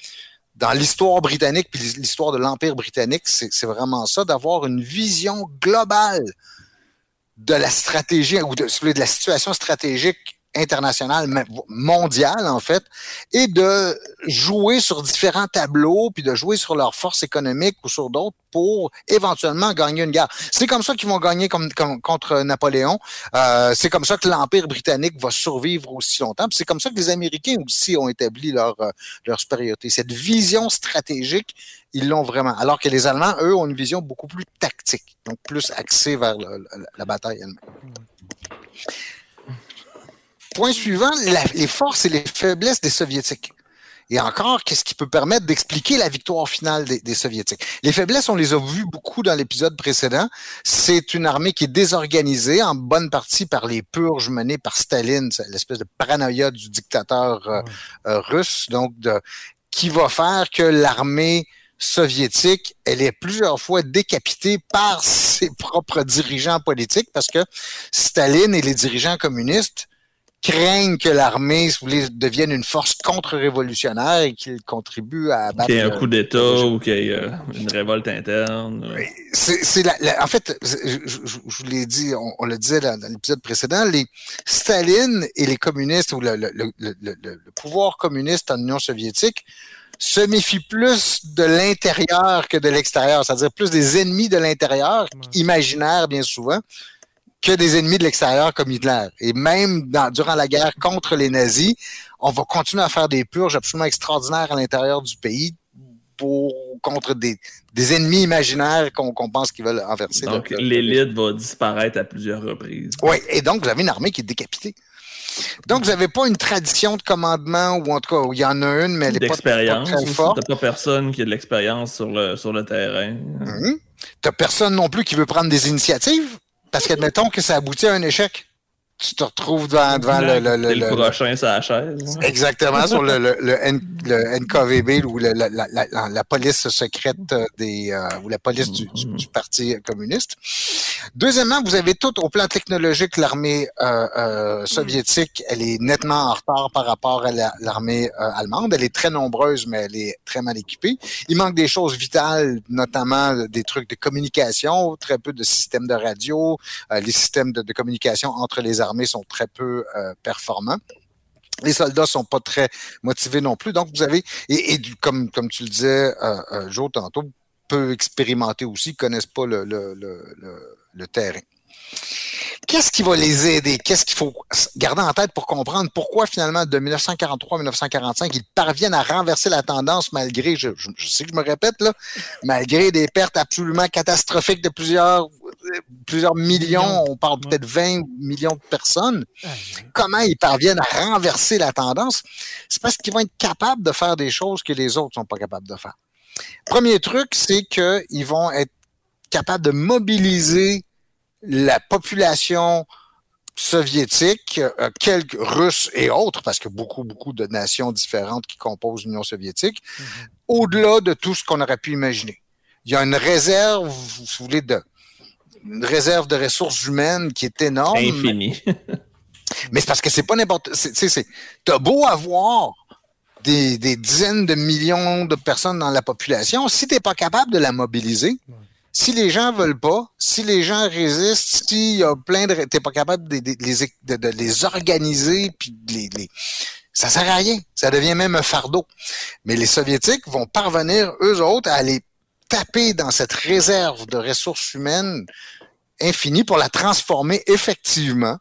dans l'histoire britannique puis l'histoire de l'Empire britannique, c'est vraiment ça, d'avoir une vision globale de la stratégie ou de, de la situation stratégique internationale, mais mondiale en fait, et de jouer sur différents tableaux, puis de jouer sur leurs forces économiques ou sur d'autres pour éventuellement gagner une guerre. C'est comme ça qu'ils vont gagner contre Napoléon. Euh, c'est comme ça que l'Empire britannique va survivre aussi longtemps. C'est comme ça que les Américains aussi ont établi leur, euh, leur supériorité. Cette vision stratégique, ils l'ont vraiment. Alors que les Allemands, eux, ont une vision beaucoup plus tactique, donc plus axée vers le, la bataille elle-même. Point suivant, la, les forces et les faiblesses des Soviétiques. Et encore, qu'est-ce qui peut permettre d'expliquer la victoire finale des, des, Soviétiques? Les faiblesses, on les a vues beaucoup dans l'épisode précédent. C'est une armée qui est désorganisée en bonne partie par les purges menées par Staline, l'espèce de paranoïa du dictateur euh, euh, russe, donc de, qui va faire que l'armée soviétique, elle est plusieurs fois décapitée par ses propres dirigeants politiques parce que Staline et les dirigeants communistes craignent que l'armée si vous voulez, devienne une force contre-révolutionnaire et qu'il contribue à abattre... Qu'il y ait un coup d'État ou qu'il y ait euh, une révolte interne. C'est, la, la, en fait, je, je, je vous l'ai dit, on, on, le disait dans, dans l'épisode précédent, les Staline et les communistes ou le, le, le, le pouvoir communiste en Union soviétique se méfient plus de l'intérieur que de l'extérieur, c'est-à-dire plus des ennemis de l'intérieur, imaginaires bien souvent, que des ennemis de l'extérieur comme Hitler. Et même dans, durant la guerre contre les nazis, on va continuer à faire des purges absolument extraordinaires à l'intérieur du pays pour contre des, des ennemis imaginaires qu'on qu pense qu'ils veulent renverser. Donc l'élite va disparaître à plusieurs reprises. Oui, et donc vous avez une armée qui est décapitée. Donc, vous n'avez pas une tradition de commandement, ou en tout cas, il y en a une, mais elle n'est pas, pas très forte. Tu pas personne qui a de l'expérience sur le, sur le terrain. Mmh. Tu n'as personne non plus qui veut prendre des initiatives. Parce qu'admettons que ça aboutit à un échec, tu te retrouves devant, devant le, le, le, le, prochain sur la chaise. Exactement, sur le, NKVB ou la, la, la, la, police secrète des euh, ou la police du, du, du, Parti communiste. Deuxièmement, vous avez tout au plan technologique, l'armée euh, euh, soviétique, elle est nettement en retard par rapport à l'armée euh, allemande. Elle est très nombreuse, mais elle est très mal équipée. Il manque des choses vitales, notamment des trucs de communication, très peu de systèmes de radio, euh, les systèmes de, de communication entre les armées armées sont très peu euh, performants. Les soldats sont pas très motivés non plus. Donc, vous avez, et, comme, comme tu le disais, euh, euh, Joe, tantôt, peu expérimentés aussi, connaissent pas le, le terrain. Qu'est-ce qui va les aider? Qu'est-ce qu'il faut garder en tête pour comprendre pourquoi finalement de 1943 à 1945, ils parviennent à renverser la tendance malgré, je, je, je sais que je me répète là, malgré des pertes absolument catastrophiques de plusieurs plusieurs millions, on parle peut-être 20 millions de personnes. Comment ils parviennent à renverser la tendance? C'est parce qu'ils vont être capables de faire des choses que les autres sont pas capables de faire. Premier truc, c'est qu'ils vont être capables de mobiliser la population soviétique, euh, quelques Russes et autres, parce que beaucoup, beaucoup de nations différentes qui composent l'Union soviétique, mm -hmm. au-delà de tout ce qu'on aurait pu imaginer. Il y a une réserve, si vous voulez, de, une réserve de ressources humaines qui est énorme. Infini. <laughs> mais c'est parce que c'est pas n'importe. T'as beau avoir des, des, dizaines de millions de personnes dans la population, si t'es pas capable de la mobiliser, ouais. Si les gens veulent pas, si les gens résistent, s'il y a plein de, t'es pas capable de, de, de, de les organiser, puis de les, les ça sert à rien. Ça devient même un fardeau. Mais les Soviétiques vont parvenir, eux autres, à aller taper dans cette réserve de ressources humaines infinie pour la transformer effectivement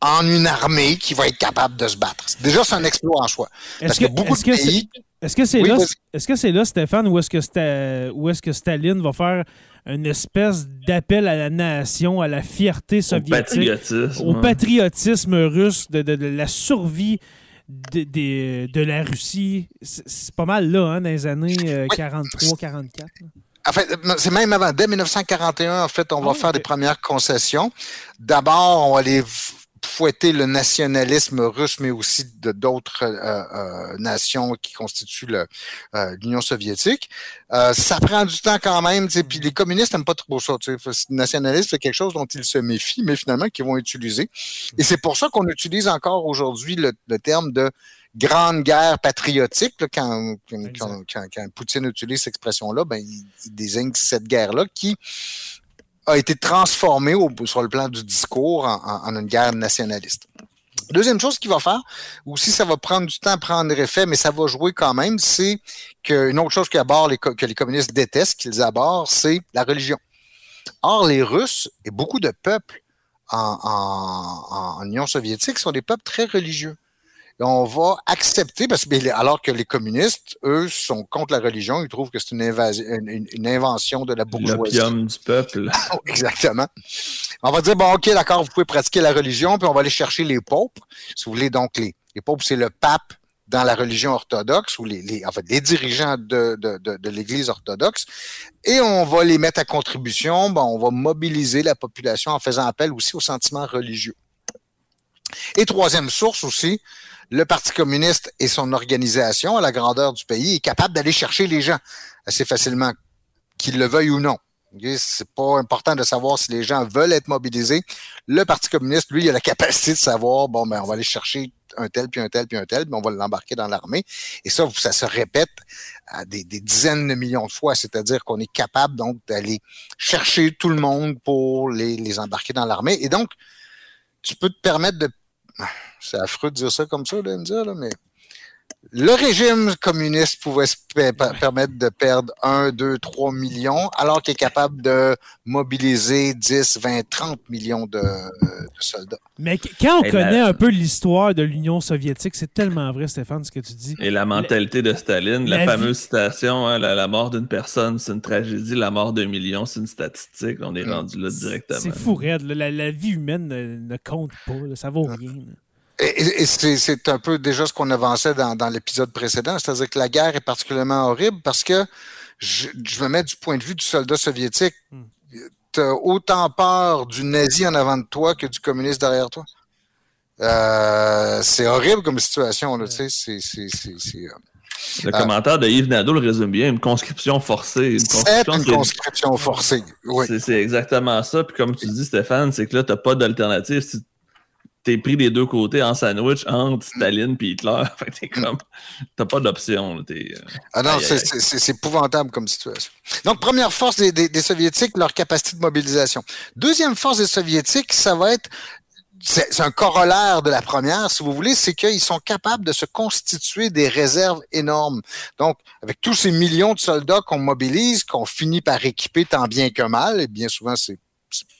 en une armée qui va être capable de se battre. Déjà, c'est un exploit en soi. Parce que, que beaucoup de pays... Est-ce que c'est oui, là, est-ce que c'est là, Stéphane, où est-ce que, Sta... où est-ce que Staline va faire une espèce d'appel à la nation, à la fierté soviétique, au patriotisme, au patriotisme russe, de, de, de la survie de, de, de la Russie? C'est pas mal là, hein, dans les années euh, 43-44. En fait, c'est même avant. Dès 1941, en fait, on va oh, faire des premières concessions. D'abord, on va les fouetter le nationalisme russe, mais aussi de d'autres euh, euh, nations qui constituent euh, l'Union soviétique. Ça prend du temps quand même, puis les communistes n'aiment pas trop ça. Le nationalisme, c'est quelque chose dont ils se méfient, mais finalement qu'ils vont utiliser. Et c'est pour ça qu'on utilise encore aujourd'hui le, le, terme de grande guerre patriotique. Là, quand, quand, quand, quand, Poutine utilise cette expression-là, ben, il, il désigne cette guerre-là qui a été transformé sur le plan du discours en, une guerre nationaliste. Deuxième chose qu'il va faire, ou si ça va prendre du temps à prendre effet, mais ça va jouer quand même, c'est qu'une autre chose que les communistes détestent, qu'ils abordent, c'est la religion. Or, les Russes et beaucoup de peuples en Union soviétique sont des peuples très religieux on va accepter, parce que alors que les communistes, eux, sont contre la religion, ils trouvent que c'est une, une, invention de la bourgeoisie. L'opium du peuple. <laughs> Exactement. On va dire, bon, OK, d'accord, vous pouvez pratiquer la religion, puis on va aller chercher les popes. Si vous voulez, donc, les, les popes, c'est le pape dans la religion orthodoxe, ou les, les, en fait, les dirigeants de, de, de, de l'Église orthodoxe, et on va les mettre à contribution, bon, on va mobiliser la population en faisant appel aussi aux sentiments religieux. Et troisième source aussi, le Parti communiste et son organisation, à la grandeur du pays, est capable d'aller chercher les gens assez facilement, qu'ils le veuillent ou non. C'est pas important de savoir si les gens veulent être mobilisés. Le Parti communiste, lui, a la capacité de savoir, bon, ben, on va aller chercher un tel, puis un tel, puis un tel, puis on va l'embarquer dans l'armée. Et ça, ça se répète des, dizaines de millions de fois, c'est-à-dire qu'on est capable d'aller chercher tout le monde pour les embarquer dans l'armée. Et donc, tu peux te permettre de c'est affreux de dire ça comme ça, là, dire, là, mais le régime communiste pouvait se permettre de perdre 1, 2, 3 millions, alors qu'il est capable de mobiliser 10, 20, 30 millions de, soldats. Mais quand on connaît un peu l'histoire de l'Union soviétique, c'est tellement vrai, Stéphane, ce que tu dis. Et la mentalité de Staline, la, fameuse citation, hein, la, mort d'une personne, c'est une tragédie, la mort d'un million, c'est une statistique. On est rendu là directement. C'est fou, raide. La, vie humaine ne, compte pas. Ça vaut rien. Et, c'est un peu déjà ce qu'on avançait dans, dans l'épisode précédent, c'est-à-dire que la guerre est particulièrement horrible parce que je, je, me mets du point de vue du soldat soviétique. Hmm. Tu as autant peur du nazi en avant de toi que du communiste derrière toi. Euh, c'est horrible comme situation. Là, c'est, euh, le commentaire de Yves Nadeau le résume bien, une conscription forcée. Une conscription, une conscription forcée, oui. C'est exactement ça. Puis comme tu dis, Stéphane, c'est que là, tu n'as pas d'alternative. Si t'es pris des deux côtés en sandwich entre Staline et Hitler. <laughs> t'es comme, t'as pas d'option. Euh, ah non, c'est épouvantable comme situation. Donc, première force des, des, Soviétiques, leur capacité de mobilisation. Deuxième force des Soviétiques, ça va être c'est un corollaire de la première, si vous voulez, c'est qu'ils sont capables de se constituer des réserves énormes. Donc, avec tous ces millions de soldats qu'on mobilise, qu'on finit par équiper tant bien que mal, et bien souvent c'est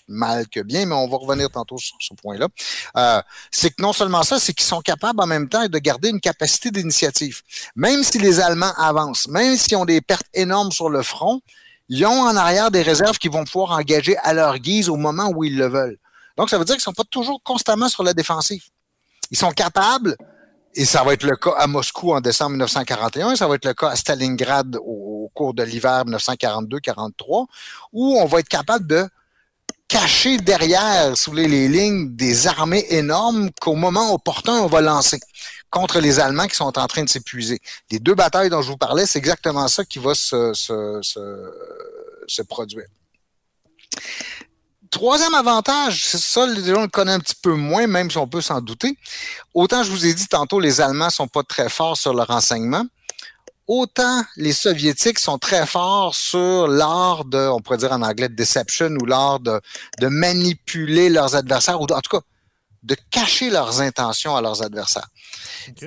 mal que bien, mais on va revenir tantôt sur ce point-là. Euh, c'est que non seulement ça, c'est qu'ils sont capables en même temps de garder une capacité d'initiative. Même si les Allemands avancent, même s'ils ont des pertes énormes sur le front, ils ont en arrière des réserves qu'ils vont pouvoir engager à leur guise au moment où ils le veulent. Donc, ça veut dire qu'ils ne sont pas toujours constamment sur la défensive. Ils sont capables, et ça va être le cas à Moscou en décembre 1941, ça va être le cas à Stalingrad au, au cours de l'hiver 1942-43, où on va être capable de caché derrière, sous les, lignes, des armées énormes qu'au moment opportun, on va lancer contre les Allemands qui sont en train de s'épuiser. Les deux batailles dont je vous parlais, c'est exactement ça qui va se, produire. Troisième avantage, c'est ça, les gens le connaissent un petit peu moins, même si on peut s'en douter. Autant je vous ai dit tantôt, les Allemands sont pas très forts sur le renseignement autant les Soviétiques sont très forts sur l'art de, on pourrait dire en anglais, de deception ou l'art de, de manipuler leurs adversaires, ou en tout cas, de cacher leurs intentions à leurs adversaires.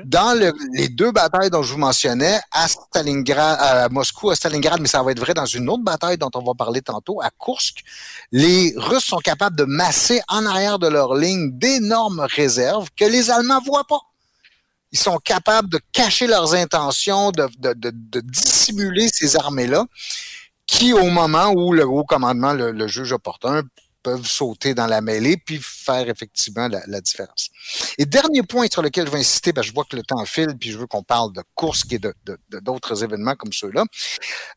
Dans les deux batailles dont je vous mentionnais, à Stalingrad, à Moscou, à Stalingrad, mais ça va être vrai dans une autre bataille dont on va parler tantôt, à Kursk, les Russes sont capables de masser en arrière de leur ligne d'énormes réserves que les Allemands voient pas ils sont capables de cacher leurs intentions, de, de, de, dissimuler ces armées-là, qui, au moment où le haut commandement le, juge opportun, peuvent sauter dans la mêlée puis faire effectivement la, différence. Et dernier point sur lequel je vais insister, je vois que le temps file, puis je veux qu'on parle de course et de, d'autres événements comme ceux-là.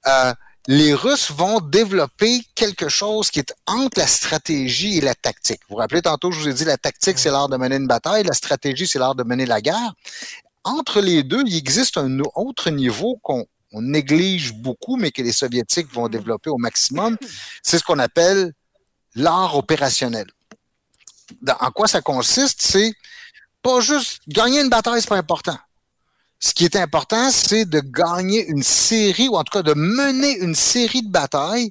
Euh, les Russes vont développer quelque chose qui est entre la stratégie et la tactique. Vous vous rappelez tantôt, je vous ai dit, la tactique, c'est l'art de mener une bataille, la stratégie, c'est l'art de mener la guerre. Entre les deux, il existe un autre niveau qu'on néglige beaucoup, mais que les Soviétiques vont développer au maximum. C'est ce qu'on appelle l'art opérationnel. en quoi ça consiste? C'est pas juste gagner une bataille, c'est pas important. Ce qui est important, c'est de gagner une série, ou en tout cas de mener une série de batailles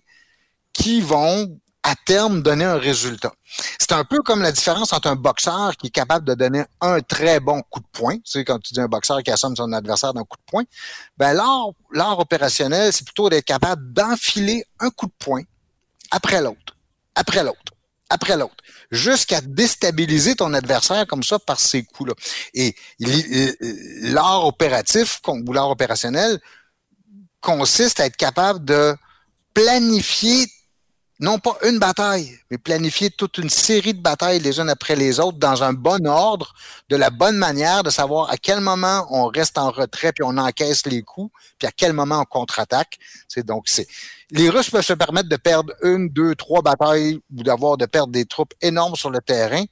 qui vont à terme donner un résultat. C'est un peu comme la différence entre un boxeur qui est capable de donner un très bon coup de poing. Tu sais, quand tu dis un boxeur qui assomme son adversaire d'un coup de poing, ben l'art, l'art opérationnel, c'est plutôt d'être capable d'enfiler un coup de poing après l'autre, après l'autre, après l'autre, jusqu'à déstabiliser ton adversaire comme ça par ces coups-là. Et l'art opératif ou l'art opérationnel consiste à être capable de planifier non pas une bataille, mais planifier toute une série de batailles les unes après les autres dans un bon ordre, de la bonne manière, de savoir à quel moment on reste en retrait puis on encaisse les coups, puis à quel moment on contre-attaque. C'est donc c'est les Russes peuvent se permettre de perdre une, deux, trois batailles ou d'avoir de perdre des troupes énormes sur le terrain,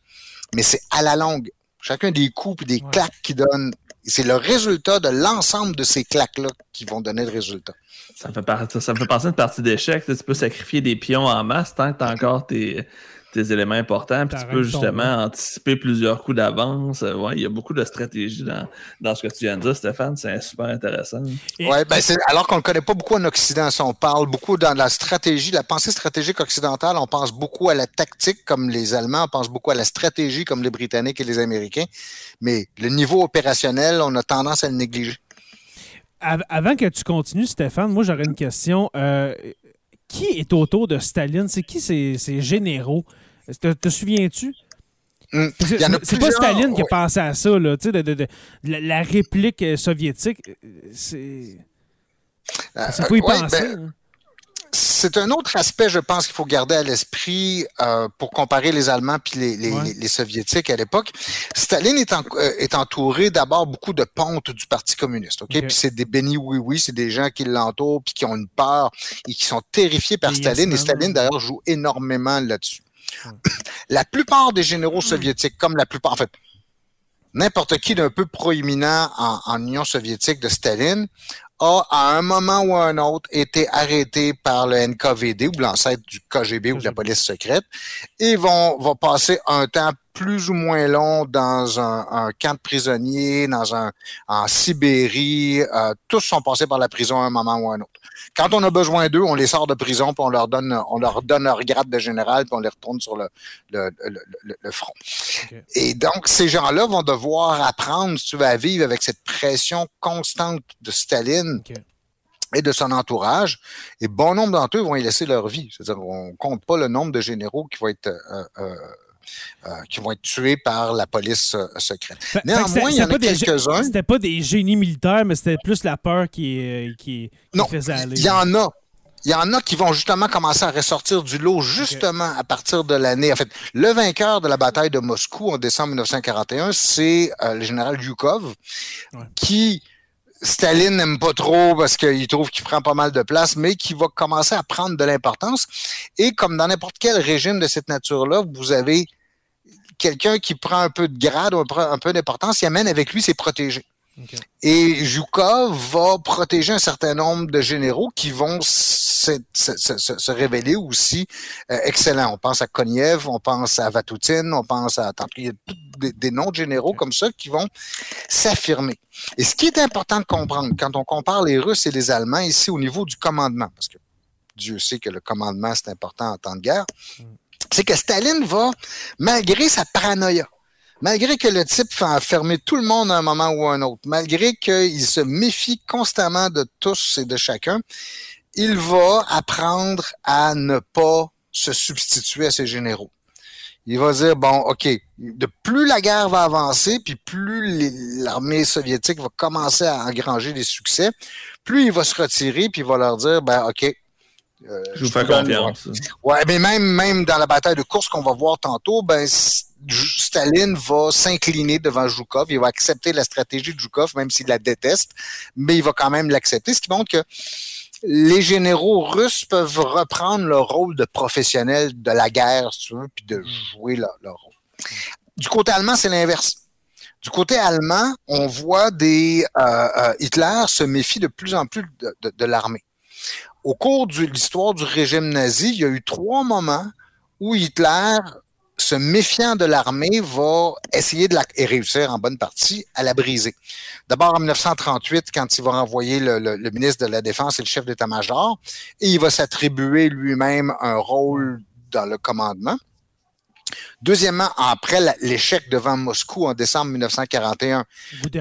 mais c'est à la longue. Chacun des coups et des claques qui donnent, c'est le résultat de l'ensemble de ces claques-là qui vont donner le résultat. Ça me fait, ça me fait penser à une partie d'échecs. Tu peux sacrifier des pions en masse tant que tu as encore tes, tes éléments importants, puis tu peux justement anticiper plusieurs coups d'avance. Euh, ouais, il y a beaucoup de stratégies dans, dans, ce que tu viens de dire, Stéphane. C'est super intéressant. Ouais, ben alors qu'on ne connaît pas beaucoup en Occident. Si on parle beaucoup dans la stratégie, la pensée stratégique occidentale, on pense beaucoup à la tactique comme les Allemands, on pense beaucoup à la stratégie comme les Britanniques et les Américains. Mais le niveau opérationnel, on a tendance à le négliger avant que tu continues, Stéphane, moi j'aurais une question. Euh, qui est autour de Staline? C'est qui ces, généraux? Te, souviens-tu? Hmm. C'est pas Staline qui a pensé à ça, là, de, la, réplique soviétique. C'est. C'est quoi y penser? Ben, c'est un autre aspect, je pense, qu'il faut garder à l'esprit euh, pour comparer les Allemands puis les, les, Soviétiques à l'époque. Staline est, euh, est entouré d'abord beaucoup de pontes du Parti communiste, ok? Puis c'est des bénis oui-oui, c'est des gens qui l'entourent puis qui ont une peur et qui sont terrifiés par Staline. Et Staline d'ailleurs joue énormément là-dessus. <clears throat> La plupart des généraux soviétiques, comme la plupart, en fait, n'importe qui d'un peu proéminent en, en Union soviétique de Staline a, à un moment ou à un autre, été arrêté par le NKVD ou l'ancêtre du KGB ou de la police secrète et vont, vont passer un temps plus ou moins long dans un, un camp de prisonniers, dans un en Sibérie. Euh, tous sont passés par la prison à un moment ou à un autre. Quand on a besoin d'eux, on les sort de prison, puis on leur donne, on leur donne leur grade de général, puis on les retourne sur le, le, le, le front. Et donc, ces gens-là vont devoir apprendre, si tu à vivre avec cette pression constante de Staline. et de son entourage. Et bon nombre d'entre eux vont y laisser leur vie. C'est-à-dire, on compte pas le nombre de généraux qui vont être euh, euh, qui vont être tués par la police euh, secrète. Néanmoins, il y en a quelques-uns. C'était pas des génies militaires, mais c'était plus la peur qui, euh, qui, faisait aller. Il y en a. Il y en a qui vont justement commencer à ressortir du lot justement à partir de l'année. En fait, le vainqueur de la bataille de Moscou en décembre 1941, c'est le général Yukov, qui Staline n'aime pas trop parce qu'il trouve qu'il prend pas mal de place, mais qui va commencer à prendre de l'importance. Et comme dans n'importe quel régime de cette nature-là, vous avez quelqu'un qui prend un peu de grade ou un peu d'importance, il amène avec lui ses protégés. Et Zhukov va protéger un certain nombre de généraux qui vont se, révéler aussi euh, excellents. On pense à Koniev, on pense à Vatutin, on pense à il y a des, des, noms de généraux comme ça qui vont s'affirmer. Et ce qui est important de comprendre quand on compare les Russes et les Allemands ici au niveau du commandement, parce que Dieu sait que le commandement c'est important en temps de guerre. Mm c'est que Staline va, malgré sa paranoïa, malgré que le type fait enfermer tout le monde à un moment ou à un autre, malgré qu'il se méfie constamment de tous et de chacun, il va apprendre à ne pas se substituer à ses généraux. Il va dire, bon, OK, de plus la guerre va avancer, puis plus l'armée soviétique va commencer à engranger des succès, plus il va se retirer, puis il va leur dire, ben, OK, euh, je vous fais confiance. Ouais, mais même, même dans la bataille de course qu'on va voir tantôt, ben, Staline va s'incliner devant Zhukov. Il va accepter la stratégie de Zhukov, même s'il la déteste, mais il va quand même l'accepter, ce qui montre que les généraux russes peuvent reprendre leur rôle de professionnels de la guerre, si tu veux, puis de jouer leur, rôle. Du côté allemand, c'est l'inverse. Du côté allemand, on voit des euh, euh, Hitler se méfie de plus en plus de l'armée au cours de l'histoire du régime nazi, il y a eu trois moments où Hitler, se méfiant de l'armée, va essayer de la, et réussir en bonne partie à la briser. D'abord en 1938, quand il va renvoyer le, ministre de la Défense et le chef d'état-major, et il va s'attribuer lui-même un rôle dans le commandement. Deuxièmement, après l'échec devant Moscou en décembre 1941,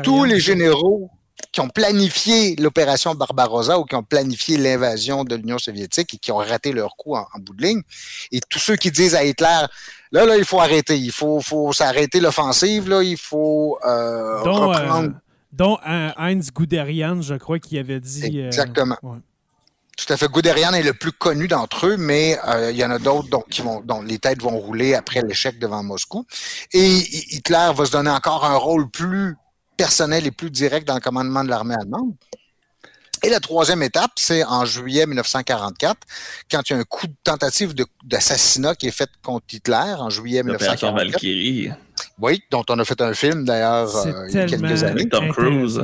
tous les généraux qui ont planifié l'opération Barbarossa ou qui ont planifié l'invasion de l'Union soviétique et qui ont raté leur coup en, bout de ligne. Et tous ceux qui disent à Hitler, là, là, il faut arrêter, il faut, faut s'arrêter l'offensive, là, il faut euh, reprendre. Euh, dont Heinz Guderian, je crois, qui avait dit. Euh, Exactement. Tout à fait. Guderian est le plus connu d'entre eux, mais il y en a d'autres dont, qui vont, dont les têtes vont rouler après l'échec devant Moscou. Et Hitler va se donner encore un rôle plus personnel et plus direct dans le commandement de l'armée allemande. Et la troisième étape, c'est en juillet 1944, quand il y a un coup de tentative d'assassinat qui est fait contre Hitler en juillet 1944. Valkyrie. Oui, dont on a fait un film d'ailleurs euh, il y a quelques années. Tom Cruise.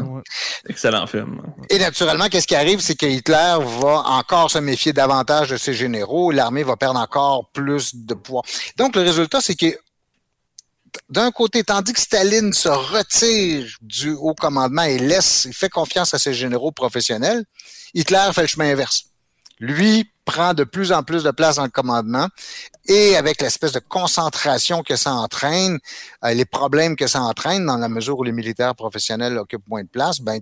Excellent film. Et naturellement, qu'est-ce qui arrive, c'est que Hitler va encore se méfier davantage de ses généraux. L'armée va perdre encore plus de poids. Donc, le résultat, c'est que d'un côté, tandis que Staline se retire du haut commandement et laisse, il fait confiance à ses généraux professionnels, Hitler fait le chemin inverse. Lui prend de plus en plus de place dans le commandement et avec l'espèce de concentration que ça entraîne, euh, les problèmes que ça entraîne dans la mesure où les militaires professionnels occupent moins de place, ben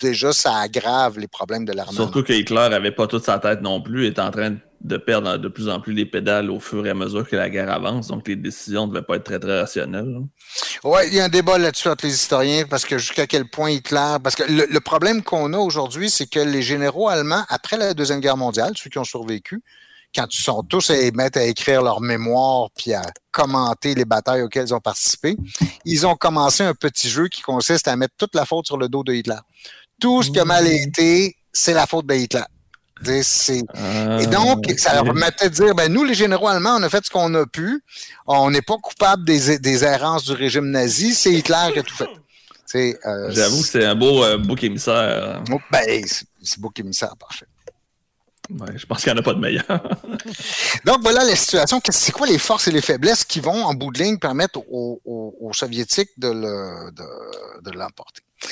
déjà ça aggrave les problèmes de l'armée. Surtout que Hitler n'avait pas toute sa tête non plus, est en train de perdre de plus en plus les pédales au fur et à mesure que la guerre avance. Donc, les décisions ne devaient pas être très, très rationnelles. Oui, il y a un débat là-dessus entre les historiens parce que jusqu'à quel point Hitler. Parce que le, problème qu'on a aujourd'hui, c'est que les généraux allemands, après la Deuxième Guerre mondiale, ceux qui ont survécu, quand ils sont tous à mettre à écrire leur mémoire puis à commenter les batailles auxquelles ils ont participé, ils ont commencé un petit jeu qui consiste à mettre toute la faute sur le dos de Hitler. Tout ce qui a mal mmh. été, c'est la faute de Hitler. Et donc, ah, ça leur permettait de dire, ben, nous, les généraux allemands, on a fait ce qu'on a pu. On n'est pas coupable des, des errances du régime nazi. C'est Hitler qui a tout fait. Euh, J'avoue que c'est un beau euh, bouc émissaire. Oh, ben, c'est bouc émissaire, parfait. Je pense qu'il n'y en a pas de meilleur. <laughs> Donc, voilà la situation. C'est quoi les forces et les faiblesses qui vont, en bout de ligne, permettre aux, Soviétiques de l'emporter? De,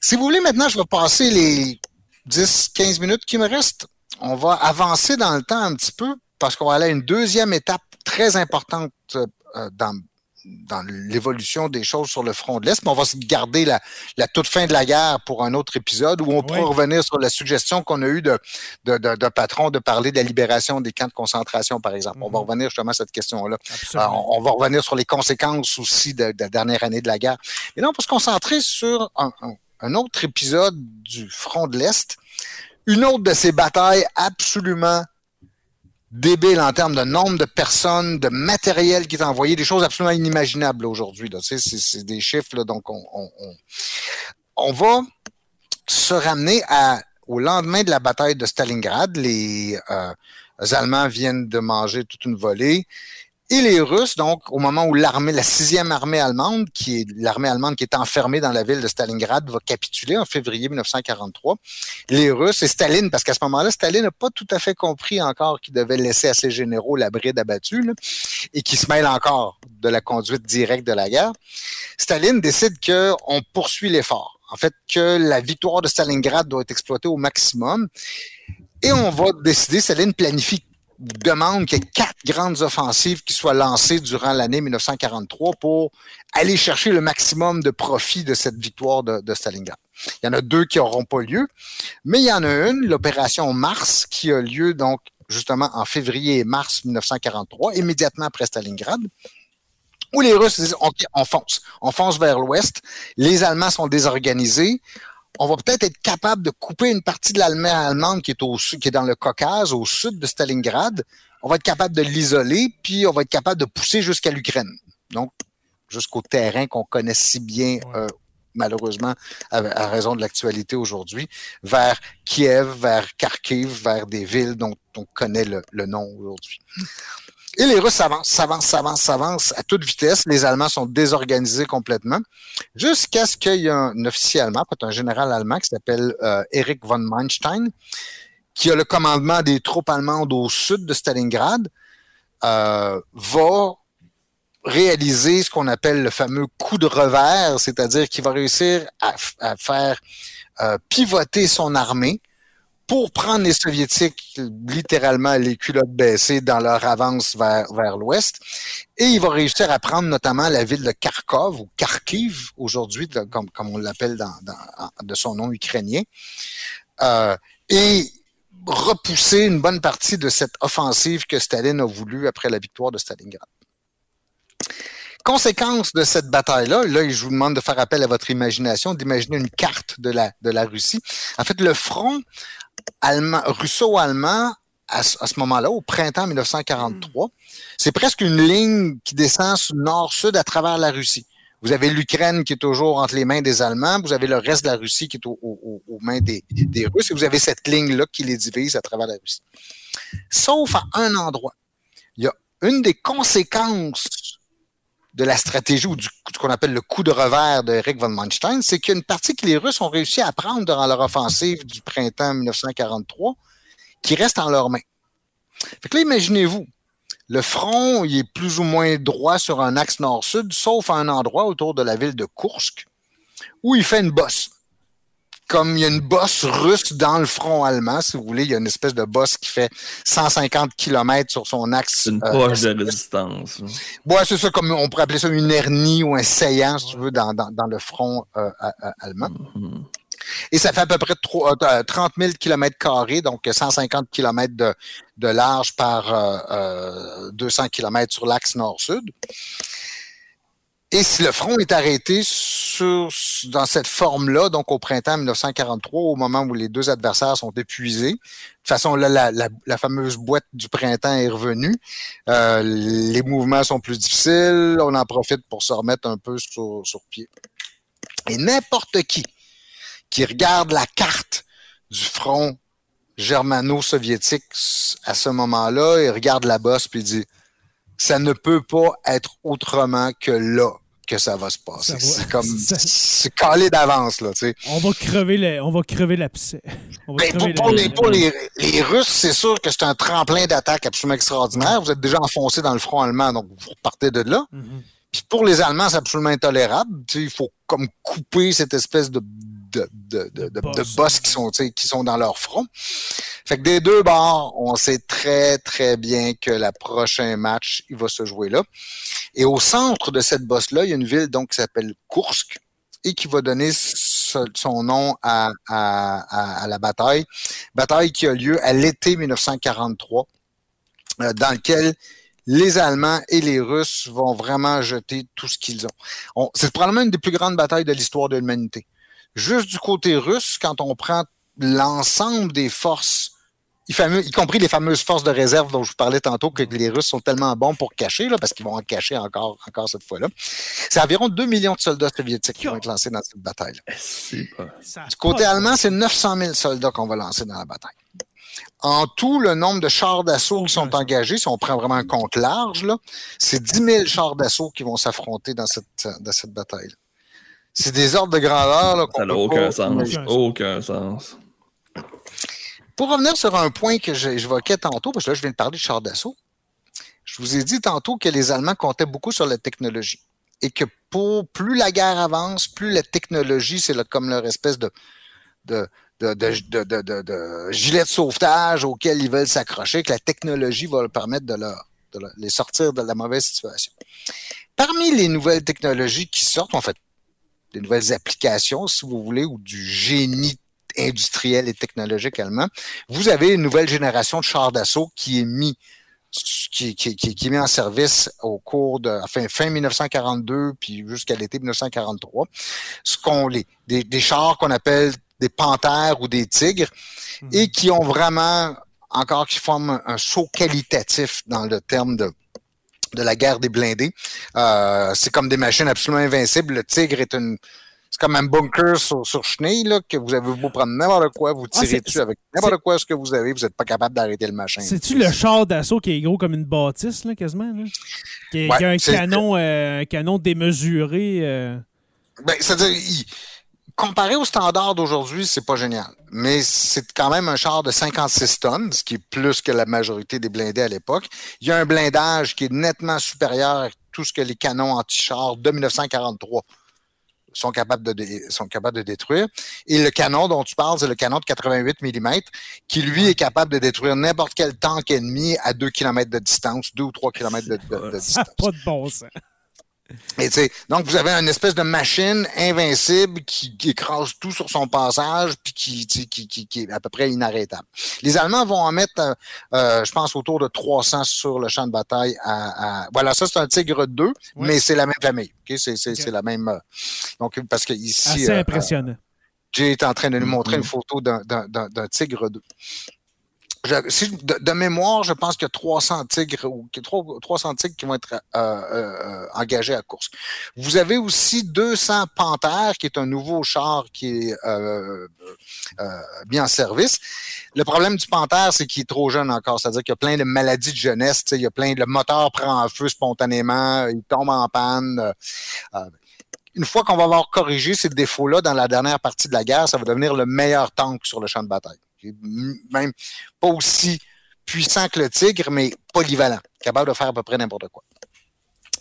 si vous voulez, maintenant, je vais passer les 10-15 minutes qui me restent, on va avancer dans le temps un petit peu parce qu'on va aller à une deuxième étape très importante euh, dans, dans l'évolution des choses sur le front de l'Est, mais on va se garder la, la, toute fin de la guerre pour un autre épisode où on pourra revenir sur la suggestion qu'on a eue de, de, de, patron de parler de la libération des camps de concentration, par exemple. On va mhm. revenir justement à cette question-là. on, va revenir sur les conséquences aussi de, la dernière année de la guerre. Et là, on va se concentrer sur un, un autre épisode du front de l'Est, une autre de ces batailles absolument débiles en termes de nombre de personnes, de matériel qui est envoyé, des choses absolument inimaginables aujourd'hui. C'est des chiffres, donc on, on, va se ramener à, au lendemain de la bataille de Stalingrad. Les, euh, les Allemands viennent de manger toute une volée et les Russes, donc, au moment où l'armée, la sixième armée allemande, qui est l'armée allemande qui est enfermée dans la ville de Stalingrad, va capituler en février 1943, les Russes et Staline, parce qu'à ce moment-là, Staline n'a pas tout à fait compris encore qu'il devait laisser à ses généraux la bride abattue, et qui se mêle encore de la conduite directe de la guerre. Staline décide qu'on poursuit l'effort. En fait, que la victoire de Stalingrad doit être exploitée au maximum. Et on va décider, Staline planifie demande qu'il y ait quatre grandes offensives qui soient lancées durant l'année 1943 pour aller chercher le maximum de profit de cette victoire de, Stalingrad. Il y en a deux qui n'auront pas lieu, mais il y en a une, l'opération Mars, qui a lieu donc justement en février et mars 1943, immédiatement après Stalingrad, où les Russes disent OK, on fonce, on fonce vers l'ouest, les Allemands sont désorganisés, on va peut-être être capable de couper une partie de l'Allemagne allemande qui est au qui est dans le Caucase, au sud de Stalingrad. On va être capable de l'isoler, puis on va être capable de pousser jusqu'à l'Ukraine. Donc, jusqu'au terrain qu'on connaît si bien, euh, malheureusement, à, raison de l'actualité aujourd'hui, vers Kiev, vers Kharkiv, vers des villes dont on connaît le nom aujourd'hui. Et les Russes avancent, s'avancent, s'avancent, s'avancent à toute vitesse. Les Allemands sont désorganisés complètement, jusqu'à ce qu'il y ait un officier allemand, un général allemand qui s'appelle euh, Erich von Manstein, qui a le commandement des troupes allemandes au sud de Stalingrad, euh, va réaliser ce qu'on appelle le fameux coup de revers, c'est-à-dire qu'il va réussir à, faire euh, pivoter son armée pour prendre les Soviétiques littéralement les culottes baissées dans leur avance vers, vers l'ouest. Et il va réussir à prendre notamment la ville de Kharkov ou Kharkiv aujourd'hui, comme, comme on l'appelle de son nom ukrainien. Euh, et repousser une bonne partie de cette offensive que Staline a voulu après la victoire de Stalingrad. Conséquence de cette bataille-là, là, je vous demande de faire appel à votre imagination, d'imaginer une carte de la, de la Russie. En fait, le front allemand, russo-allemand, à, ce moment-là, au printemps 1943, c'est presque une ligne qui descend nord-sud à travers la Russie. Vous avez l'Ukraine qui est toujours entre les mains des Allemands, vous avez le reste de la Russie qui est aux mains des, des, Russes, et vous avez cette ligne-là qui les divise à travers la Russie. Sauf à un endroit. Il y a une des conséquences de la stratégie ou du ce qu'on appelle le coup de revers de Eric von Manstein, c'est qu'il y a une partie que les Russes ont réussi à prendre durant leur offensive du printemps 1943 qui reste en leurs mains. Fait que là, imaginez-vous, le front, il est plus ou moins droit sur un axe nord-sud, sauf à un endroit autour de la ville de Kursk, où il fait une bosse comme il y a une bosse russe dans le front allemand, si vous voulez, il y a une espèce de bosse qui fait 150 km sur son axe. Une euh, poche de résistance. Ouais, c'est ça, comme on pourrait appeler ça une hernie ou un saillant, si tu veux, dans, dans, le front euh, allemand. Mm-hmm. Et ça fait à peu près 30 000 km donc 150 km de, de large par euh, 200 km sur l'axe nord-sud. Et si le front est arrêté dans cette forme-là, donc au printemps 1943, au moment où les deux adversaires sont épuisés, de toute façon, la fameuse boîte du printemps est revenue. Euh, les mouvements sont plus difficiles. On en profite pour se remettre un peu sur, sur pied. Et n'importe qui qui regarde la carte du front germano-soviétique à ce moment-là, il regarde la bosse puis dit ça ne peut pas être autrement que là que ça va se passer. C'est comme <laughs> c'est calé d'avance là, tu sais. On va crever le, on va crever l'abcès. Ben, pour, pour, les, pour les, les, Russes, c'est sûr que c'est un tremplin d'attaque absolument extraordinaire. Vous êtes déjà enfoncé dans le front allemand, donc vous repartez de là. Mm-hmm. Puis pour les Allemands, c'est absolument intolérable. Tu sais, il faut comme couper cette espèce de de, de, de, de boss qui sont, qui sont dans leur front. Fait que des deux bords, on sait très, très bien que le prochain match, il va se jouer là. Et au centre de cette bosse-là, il y a une ville donc qui s'appelle Kursk et qui va donner son nom à, à, à, la bataille. Bataille qui a lieu à l'été 1943, euh, dans lequel les Allemands et les Russes vont vraiment jeter tout ce qu'ils ont. c'est probablement une des plus grandes batailles de l'histoire de l'humanité. Juste du côté russe, quand on prend l'ensemble des forces, y, compris les fameuses forces de réserve dont je vous parlais tantôt, que les Russes sont tellement bons pour cacher, là, parce qu'ils vont en cacher encore, encore cette fois-là. C'est environ 2 millions de soldats soviétiques qui vont être lancés dans cette bataille. Du côté allemand, c'est 900 000 soldats qu'on va lancer dans la bataille. En tout, le nombre de chars d'assaut qui sont engagés, si on prend vraiment un compte large, c'est 10 000 chars d'assaut qui vont s'affronter dans cette, dans cette bataille. C'est des ordres de grandeur. Là, ça n'a aucun sens. Aucun sens. Pour revenir sur un point que j'évoquais tantôt, parce que là, je viens de parler de chars d'assaut, je vous ai dit tantôt que les Allemands comptaient beaucoup sur la technologie. Et que pour plus la guerre avance, plus la technologie, c'est comme leur espèce de, de, de, de, de, gilet de sauvetage auquel ils veulent s'accrocher, que la technologie va leur permettre de, leur, de les sortir de la mauvaise situation. Parmi les nouvelles technologies qui sortent, en fait, des nouvelles applications, si vous voulez, ou du génie industriel et technologique allemand, vous avez une nouvelle génération de chars d'assaut qui est mis qui, qui, qui, qui, est mis en service au cours de fin, fin 1942 puis jusqu'à l'été 1943. Ce qu'on les des, des chars qu'on appelle des panthères ou des tigres mmh. et qui ont vraiment encore qui forment un saut qualitatif dans le terme de de la guerre des blindés. Euh, c'est comme des machines absolument invincibles. Le Tigre est une c'est comme un bunker sur, sur chenille, là, que vous avez beau prendre n'importe quoi, vous ah, tirez dessus avec n'importe quoi ce que vous avez, vous n'êtes pas capable d'arrêter le machin. C'est-tu le char d'assaut qui est gros comme une bâtisse, là, quasiment? Là? Qui, a un canon, euh, canon démesuré. Euh... Ben, c'est-à-dire, comparé au standard d'aujourd'hui, c'est pas génial. Mais c'est quand même un char de 56 tonnes, ce qui est plus que la majorité des blindés à l'époque. Il y a un blindage qui est nettement supérieur à tout ce que les canons anti-chars de 1943 sont capables de, sont capables de détruire. Et le canon dont tu parles, c'est le canon de 88 mm, qui lui est capable de détruire n'importe quel tank ennemi à 2 km de distance, 2 ou 3 km de, de, distance. <laughs> Pas de bon sens. Et donc, vous avez une espèce de machine invincible qui, écrase tout sur son passage, puis qui, qui, qui, est à peu près inarrêtable. Les Allemands vont en mettre, euh, euh, je pense, autour de 300 sur le champ de bataille. À, Voilà, ça, c'est un Tigre 2, mais c'est la même famille. C'est la même... Euh, donc, parce que ici... Assez impressionnant. J'ai été en train de nous montrer une photo d'un Tigre 2 de, mémoire, je pense qu'il y a 300 tigres ou 300 tigres qui vont être euh, euh, engagés à course. Vous avez aussi 200 panthères, qui est un nouveau char qui est euh, mis en service. Le problème du panthère, c'est qu'il est trop jeune encore. C'est-à-dire qu'il y a plein de maladies de jeunesse. Il y a plein de, le moteur prend en feu spontanément, il tombe en panne. une fois qu'on va avoir corrigé ces défauts-là dans la dernière partie de la guerre, ça va devenir le meilleur tank sur le champ de bataille même pas aussi puissant que le tigre, mais polyvalent, capable de faire à peu près n'importe quoi.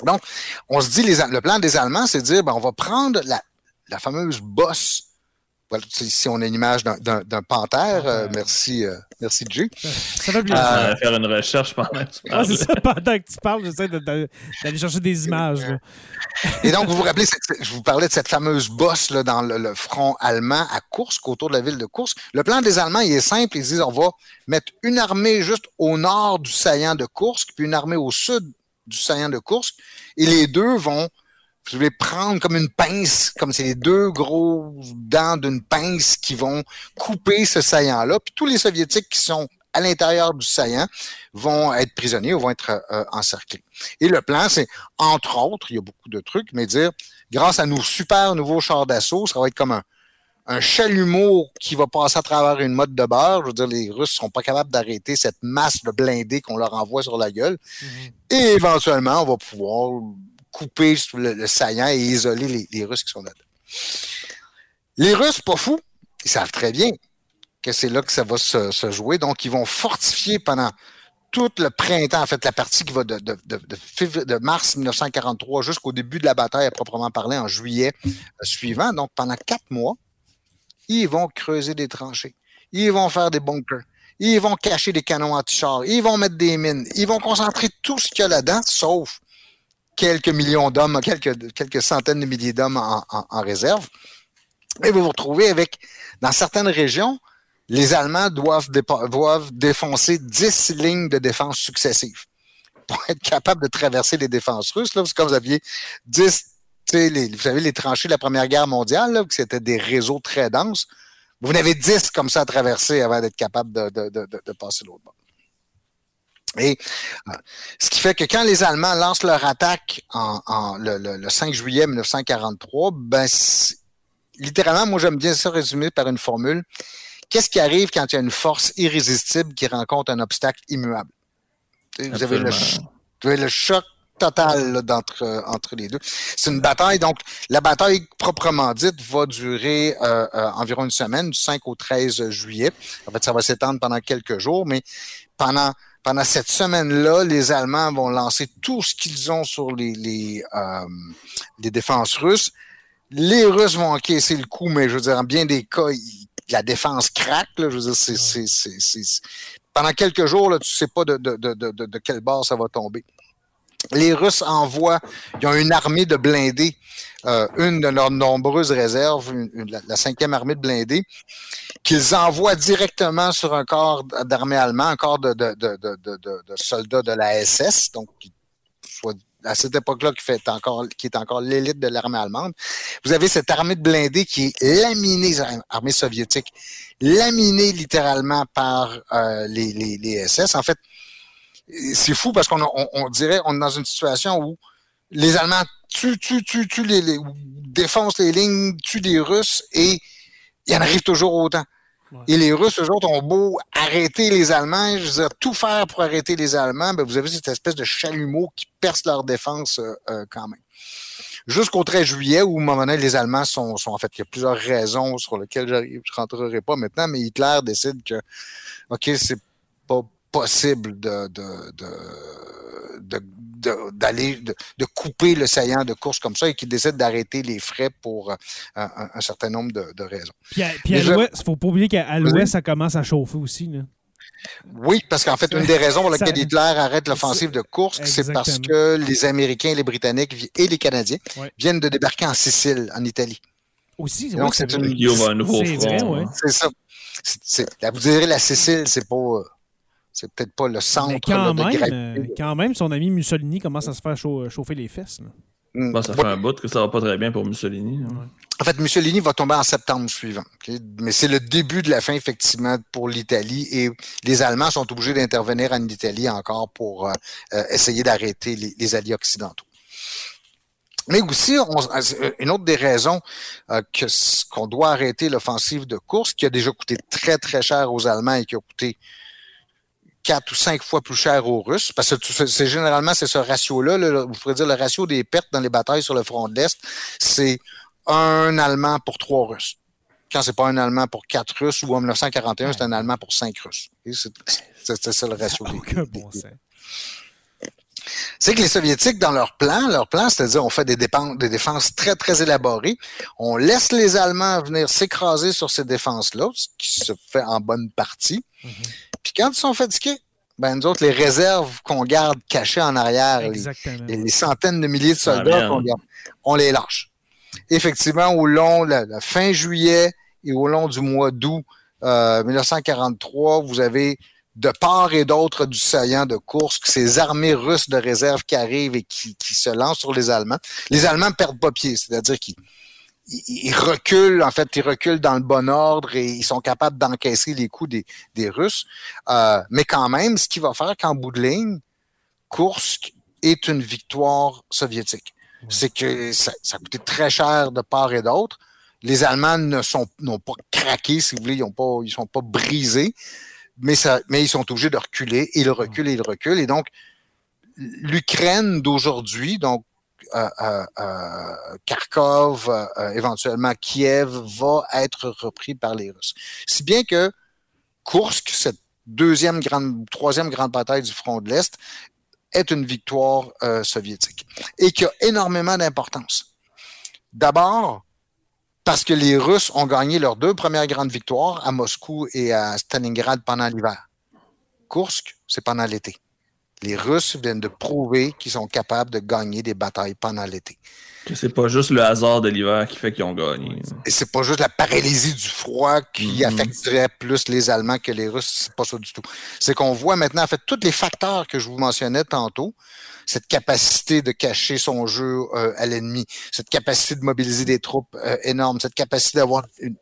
Donc, on se dit, les, le plan des Allemands, c'est de dire, ben, on va prendre la, la fameuse bosse voilà, ici, on a une image d'un panthère. Euh, merci, euh, merci, Jay. Ça va bien. Euh, faire une recherche pendant que tu parles. c'est ça, pendant que tu parles, j'essaie d'aller chercher des images. Et donc, vous vous rappelez, je vous parlais de cette fameuse bosse là, dans le, front allemand à Kursk, autour de la ville de Kursk. Le plan des Allemands, il est simple. Ils disent, on va mettre une armée juste au nord du saillant de Kursk, puis une armée au sud du saillant de Kursk. Et les deux vont je vais prendre comme une pince, comme c'est les deux gros dents d'une pince qui vont couper ce saillant-là. Puis tous les Soviétiques qui sont à l'intérieur du saillant vont être prisonniers ou vont être euh, encerclés. Et le plan, c'est, entre autres, il y a beaucoup de trucs, mais dire, grâce à nos super nouveaux chars d'assaut, ça va être comme un, un chalumeau qui va passer à travers une mode de beurre. Je veux dire, les Russes sont pas capables d'arrêter cette masse de blindés qu'on leur envoie sur la gueule. Mm-hmm. Et éventuellement, on va pouvoir couper le, saillant et isoler les, Russes qui sont là-dedans. Les Russes, pas fous, ils savent très bien que c'est là que ça va se, jouer. Donc, ils vont fortifier pendant tout le printemps, en fait, la partie qui va de, de, mars 1943 jusqu'au début de la bataille à proprement parler en juillet euh, suivant. Donc, pendant quatre mois, ils vont creuser des tranchées. Ils vont faire des bunkers. Ils vont cacher des canons anti-chars. Ils vont mettre des mines. Ils vont concentrer tout ce qu'il y a là-dedans, sauf quelques millions d'hommes, quelques, quelques centaines de milliers d'hommes en, réserve. Et vous vous retrouvez avec, dans certaines régions, les Allemands doivent, doivent défoncer 10 lignes de défense successives pour être capables de traverser les défenses russes. Là, parce que vous aviez 10, les, vous savez, les tranchées de la Première Guerre mondiale, c'était des réseaux très denses. Vous en avez 10 comme ça à traverser avant d'être capable de, de, de, de passer l'autre bord. Et euh, ce qui fait que quand les Allemands lancent leur attaque en, le, 5 juillet 1943, ben littéralement, moi j'aime bien ça résumer par une formule. Qu'est-ce qui arrive quand il y a une force irrésistible qui rencontre un obstacle immuable? Vous avez, le, choc total entre, entre les deux. C'est une bataille, donc la bataille proprement dite va durer euh, euh, environ une semaine, du 5 au 13 juillet. En fait, ça va s'étendre pendant quelques jours, mais pendant pendant cette semaine-là, les Allemands vont lancer tout ce qu'ils ont sur les, les, euh, les, défenses russes. Les Russes vont encaisser le coup, mais je veux dire, en bien des cas, la défense craque. Là, je veux dire, c'est, pendant quelques jours, là, tu sais pas de, de, de, de, de quelle base ça va tomber. Les Russes envoient, ils ont une armée de blindés, euh, une de leurs nombreuses réserves, la, cinquième armée de blindés, qu'ils envoient directement sur un corps d'armée allemand, un corps de, de, de, de, soldats de la SS, donc à cette époque-là qui, fait encore, qui est encore l'élite de l'armée allemande. Vous avez cette armée de blindés qui est laminée, armée soviétique, laminée littéralement par euh, les, les, les SS. En fait, c'est fou parce qu'on on, dirait on est dans une situation où les Allemands tuent, tuent, tuent, tuent les, les, défoncent les lignes, tuent les Russes et il y en arrive toujours autant. Et les Russes, eux autres, ont beau arrêter les Allemands, je veux dire, tout faire pour arrêter les Allemands, ben vous avez cette espèce de chalumeau qui perce leur défense euh, euh, quand même. Jusqu'au 13 juillet, où, à un moment donné, les Allemands sont, sont en fait, il y a plusieurs raisons sur lesquelles je ne rentrerai pas maintenant, mais Hitler décide que, OK, c'est possible de, de, de, d'aller de, couper le saillant de course comme ça et qui décident d'arrêter les frais pour un, certain nombre de, raisons. Puis, à, l'ouest, il ne faut pas oublier qu'à l'ouest, ça commence à chauffer aussi. Là. Oui, parce qu'en fait, une des raisons pour <laughs> lesquelles Hitler arrête l'offensive de Kursk, c'est parce que les Américains, les Britanniques et les Canadiens viennent de débarquer en Sicile, en Italie. Aussi, Donc, c'est une... un nouveau front. C'est ça. vous direz, la Sicile, c'est pas. C'est peut-être pas le centre. Mais quand, même, euh, quand même, son ami Mussolini commence à se faire chauffer les fesses. Mm. ça fait un bout que ça va pas très bien pour Mussolini. En fait, Mussolini va tomber en septembre suivant. Mais c'est le début de la fin, effectivement, pour l'Italie. Et les Allemands sont obligés d'intervenir en Italie encore pour euh, euh, essayer d'arrêter les, alliés occidentaux. Mais aussi, une autre des raisons euh, que qu'on doit arrêter l'offensive de course, qui a déjà coûté très, très cher aux Allemands et qui a coûté quatre ou cinq fois plus cher aux Russes, parce que c'est généralement c'est ce ratio-là, vous pourrez dire le ratio des pertes dans les batailles sur le front de l'Est, c'est un Allemand pour trois Russes. Quand c'est pas un Allemand pour quatre Russes, ou en 1941, c'est un Allemand pour cinq Russes. C'est ça le ratio. c'est que les Soviétiques, dans leur plan, leur plan, c'est-à-dire on fait des, des défenses très, très élaborées, on laisse les Allemands venir s'écraser sur ces défenses-là, ce qui se fait en bonne partie. Mm-hmm. Puis quand ils sont fatigués, ben nous autres, les réserves qu'on garde cachées en arrière, les, centaines de milliers de soldats qu'on garde, on les lâche. Effectivement, au long de la, fin juillet et au long du mois d'août 1943, euh, vous avez de part et d'autre du saillant de course, ces armées russes de réserve qui arrivent et qui, qui se lancent sur les Allemands. Les Allemands perdent pas pied, c'est-à-dire qu'ils ils reculent, en fait, ils reculent dans le bon ordre et ils sont capables d'encaisser les coups des, des Russes. Euh, mais quand même, ce qui va faire qu'en bout de ligne, Kursk est une victoire soviétique. C'est que ça, ça, a coûté très cher de part et d'autre. Les Allemands ne sont n'ont pas craqué, si vous voulez, ils ils sont pas brisés, mais ça, mais ils sont obligés de reculer. Ils reculent, et ils reculent. Et donc, l'Ukraine d'aujourd'hui, donc Kharkov, éventuellement Kiev, va être repris par les Russes. Si bien que Kursk, cette deuxième grande, troisième grande bataille du front de l'Est, est une victoire euh, soviétique et qui a énormément d'importance. D'abord, parce que les Russes ont gagné leurs deux premières grandes victoires à Moscou et à Stalingrad pendant l'hiver. Kursk, c'est pendant l'été les Russes viennent de prouver qu'ils sont capables de gagner des batailles pendant l'été. Que c'est pas juste le hasard de l'hiver qui fait qu'ils ont gagné. Et c'est pas juste la paralysie du froid qui mm-hmm. affecterait plus les Allemands que les Russes, c'est pas ça du tout. C'est qu'on voit maintenant, en fait, tous les facteurs que je vous mentionnais tantôt, cette capacité de cacher son jeu euh, à l'ennemi, cette capacité de mobiliser des troupes euh, énormes, cette capacité d'avoir une,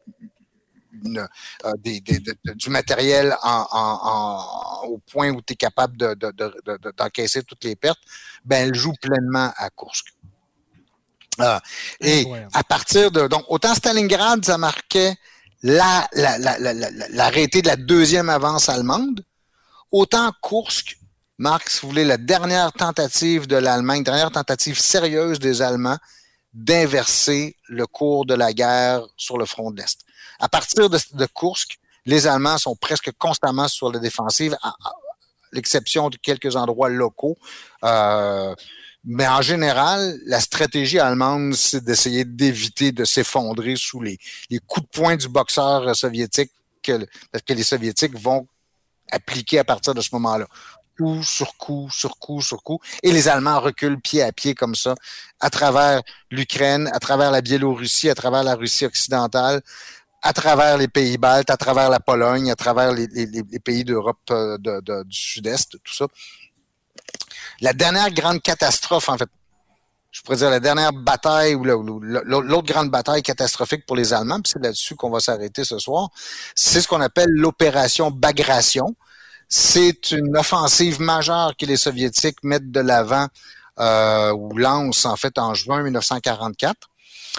euh, du matériel au point où tu es capable d'encaisser toutes les pertes, ben, elle joue pleinement à Kursk. Ah, et à partir de. Donc, autant Stalingrad, ça marquait l'arrêté de la deuxième avance allemande, autant Kursk marque, si vous voulez, la dernière tentative de l'Allemagne, dernière tentative sérieuse des Allemands d'inverser le cours de la guerre sur le front de l'Est. À partir de, Kursk, les Allemands sont presque constamment sur la défensive, à, l'exception de quelques endroits locaux. Euh, mais en général, la stratégie allemande, c'est d'essayer d'éviter de s'effondrer sous les, les, coups de poing du boxeur soviétique que, que les Soviétiques vont appliquer à partir de ce moment-là coup sur coup sur coup sur coup. Et les Allemands reculent pied à pied comme ça, à travers l'Ukraine, à travers la Biélorussie, à travers la Russie occidentale à travers les pays baltes, à travers la Pologne, à travers les, pays d'Europe euh, du Sud-Est, tout ça. La dernière grande catastrophe, en fait, je pourrais dire la dernière bataille ou l'autre grande bataille catastrophique pour les Allemands, puis c'est là-dessus qu'on va s'arrêter ce soir, c'est ce qu'on appelle l'opération Bagration. C'est une offensive majeure que les Soviétiques mettent de l'avant euh, ou lancent en fait en juin 1944.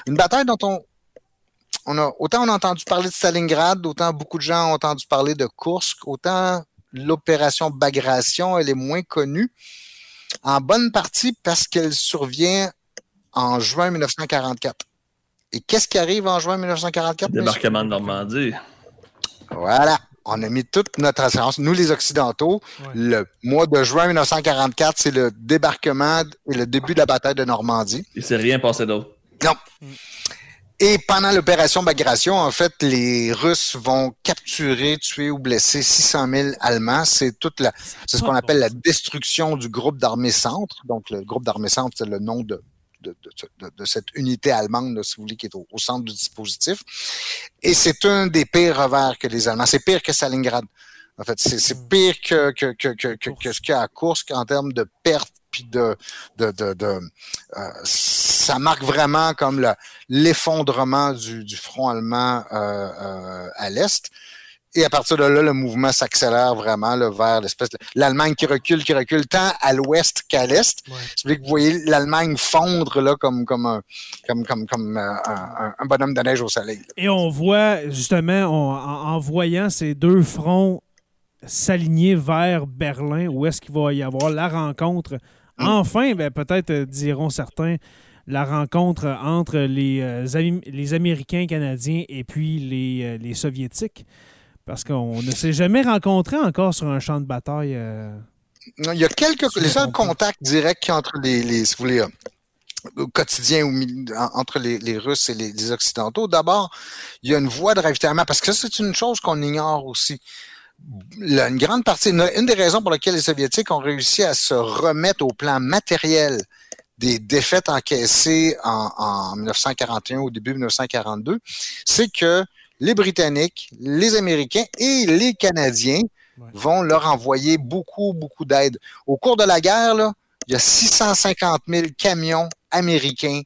Une bataille dont on, autant on a entendu parler de Stalingrad, autant beaucoup de gens ont entendu parler de Kursk, autant l'opération Bagration, elle est moins connue, en bonne partie parce qu'elle survient en juin 1944. Et qu'est-ce qui arrive en juin 1944? Débarquement de Normandie. Voilà. on a mis toute notre assurance, nous les Occidentaux. Le mois de juin 1944, c'est le débarquement et le début de la bataille de Normandie. Il s'est rien passé d'autre. Non. Et pendant l'opération Bagration, en fait, les Russes vont capturer, tuer ou blesser 600 000 Allemands. C'est toute la, c'est ce qu'on appelle la destruction du groupe d'armée centre. Donc, le groupe d'armée centre, c'est le nom de, de, de, cette unité allemande, si vous voulez, qui est au, centre du dispositif. Et c'est un des pires revers que les Allemands. C'est pire que Stalingrad. En fait, c'est hmm. pire que, que, que, que, que ce qu'il y a à Kursk en termes de pertes puis de, de, de, de euh, ça marque vraiment comme l'effondrement du, du, front allemand euh, euh, à l'est. Et à partir de là, le mouvement s'accélère vraiment là, vers l'espèce de l'Allemagne qui recule, qui recule tant à l'ouest qu'à l'est. Ouais. que vous voyez l'Allemagne fondre là comme comme un comme comme comme euh, un, un, bonhomme de neige au soleil. Et on voit justement en, en, voyant ces deux fronts s'aligner vers Berlin, où est-ce qu'il va y avoir la rencontre. Hum. Enfin, ben, peut-être diront certains la rencontre entre les, euh, les Américains, Canadiens et puis les, euh, les Soviétiques. Parce qu'on ne s'est jamais rencontré encore sur un champ de bataille. Euh, il y a quelques. Les seuls contacts directs entre les, les si vous voulez, au quotidien entre les, les, Russes et les, Occidentaux. D'abord, il y a une voie de ravitaillement, parce que ça, c'est une chose qu'on ignore aussi. Une grande partie, une, des raisons pour lesquelles les Soviétiques ont réussi à se remettre au plan matériel des défaites encaissées en, en 1941 au début 1942, c'est que les Britanniques, les Américains et les Canadiens vont leur envoyer beaucoup, beaucoup d'aide. Au cours de la guerre, là, il y a 650 000 camions américains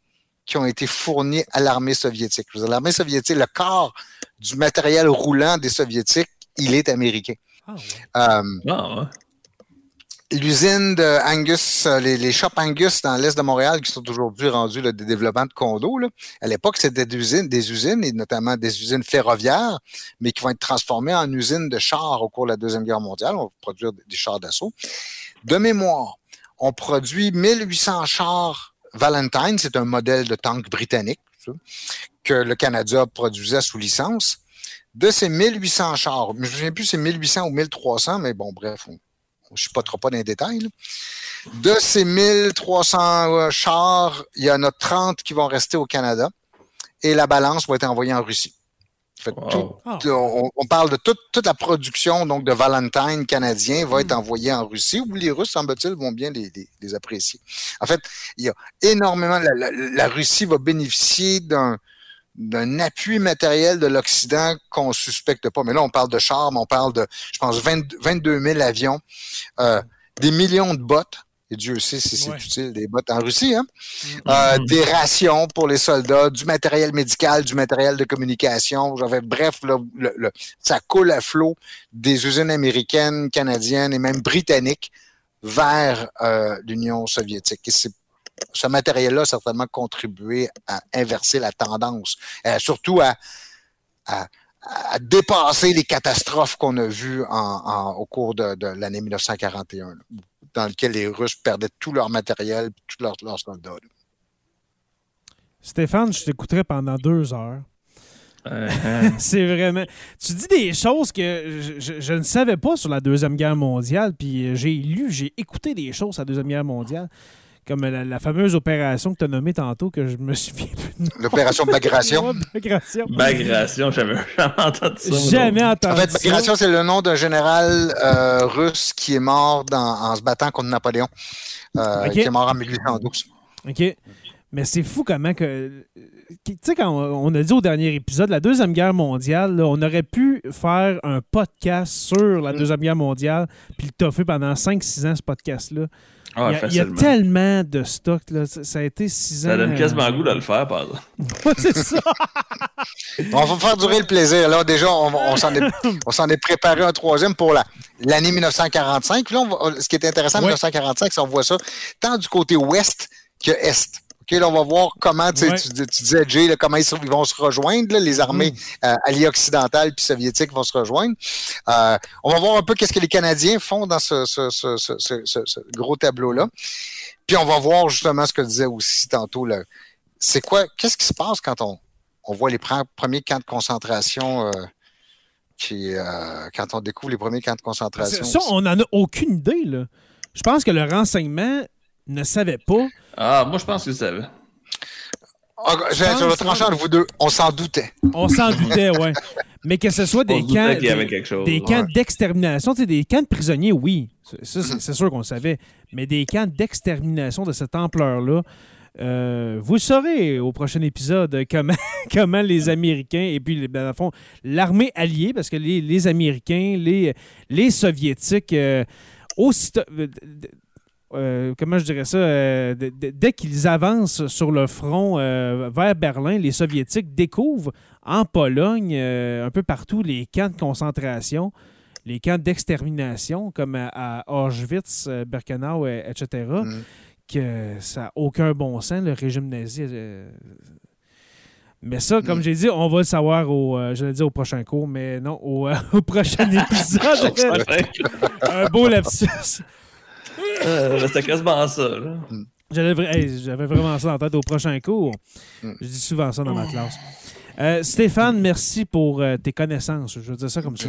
qui ont été fournis à l'armée soviétique. L'armée soviétique, le corps du matériel roulant des soviétiques, il est américain. Ah, euh, ah l'usine de Angus, euh, les, les shops Angus dans l'est de Montréal qui sont aujourd'hui rendus le des développements de condos. Là. À l'époque, c'était des usines, des usines, et notamment des usines ferroviaires, mais qui vont être transformées en usines de chars au cours de la Deuxième Guerre mondiale. On va produire des chars d'assaut. De mémoire, on produit 1800 chars Valentine, c'est un modèle de tank britannique que le Canada produisait sous licence. De ces 1800 chars, je ne me souviens plus si c'est 1800 ou 1300, mais bon, bref, on, je ne suis pas dans les détails. De ces 1300 euh, chars, il y en a 30 qui vont rester au Canada et la balance va être envoyée en Russie. on, parle de toute, la production donc de Valentine canadien va être hmm. envoyée en Russie où les Russes, semble-t-il, vont bien les, apprécier. En fait, il y a énormément. la Russie va bénéficier d'un d'un appui matériel de l'Occident qu'on suspecte pas. Mais là, on parle de chars, on parle de, je pense, 22 000 avions, euh, des millions de bottes. Et Dieu sait si c'est utile, des bottes en Russie, hein? Mm. Euh, des rations pour les soldats, du matériel médical, du matériel de communication. J'avais, bref, le, ça coule à flot des usines américaines, canadiennes et même britanniques vers euh, l'Union soviétique. Et c'est ce matériel-là a certainement contribué à inverser la tendance, euh, surtout à, dépasser les catastrophes qu'on a vues au cours de, l'année 1941, dans lequel les Russes perdaient tout leur matériel, tous leurs, soldats. Stéphane, je t'écouterai pendant deux heures. <laughs> c'est vraiment. Tu dis des choses que je, je, ne savais pas sur la Deuxième Guerre mondiale, puis j'ai lu, j'ai écouté des choses sur la Deuxième Guerre mondiale comme la, fameuse opération que tu as nommée tantôt, que je me <laughs> souviens plus. L'opération Bagration? <laughs> Bagration. Bagration, j'avais jamais entendu ça. Jamais entendu En fait, Bagration, c'est le nom d'un général euh, russe qui est mort en se battant contre Napoléon, euh, qui est mort en 1812. OK. Mais c'est fou comment que. Tu sais, quand on a dit au dernier épisode, la Deuxième Guerre mondiale, on aurait pu faire un podcast sur la. Deuxième Guerre mondiale, puis le toffer pendant 5-6 ans, ce podcast-là. Ah, il, y a, tellement de stock. Là. Ça, a été six ans. Ça donne quasiment goût de le faire, par <laughs> c'est ça. on va faire durer le plaisir. Là, déjà, on, <laughs> s'en est, préparé un troisième pour l'année 1945. là, ce qui est intéressant en 1945, c'est qu'on voit ça tant du côté ouest que est. OK, là, on va voir comment, tu, disais, Jay, comment ils, vont se rejoindre, les armées mm. euh, alliées occidentales puis soviétiques vont se rejoindre. Euh, on va voir un peu qu'est-ce que les Canadiens font dans ce, gros tableau-là. Puis on va voir justement ce que disait aussi tantôt. C'est quoi, qu'est-ce qui se passe quand on, voit les premiers camps de concentration euh, qui, quand on découvre les premiers camps de concentration. Ça, on n'en a aucune idée. Là. Je pense que le renseignement ne savait pas. Ah, moi, je pense qu'il savait. Ah, je vais, je trancher entre vous deux. On s'en doutait. On s'en doutait, ouais. Mais que ce soit des camps, des, camps d'extermination, des camps de prisonniers, oui. C'est sûr qu'on le savait. Mais des camps d'extermination de cette ampleur-là, euh, vous saurez au prochain épisode comment, <laughs> comment les Américains et puis, ben, fond, l'armée alliée, parce que les, Américains, les, les Soviétiques, euh, euh, comment je dirais ça, dès qu'ils avancent sur le front vers Berlin, les Soviétiques découvrent en Pologne, un peu partout, les camps de concentration, les camps d'extermination, comme à, Auschwitz, Birkenau, etc que ça n'a aucun bon sens, le régime nazi. Euh, mais ça, comme j'ai dit, on va le savoir au, euh, je au prochain cours, mais non, au, euh, <laughs> prochain épisode. <laughs> un beau lapsus. C'était quasiment ça. J'avais vraiment ça en tête au prochain cours. Mm. Je dis souvent ça dans ma classe. Euh, Stéphane, merci pour euh, tes connaissances. Je veux dire ça comme ça.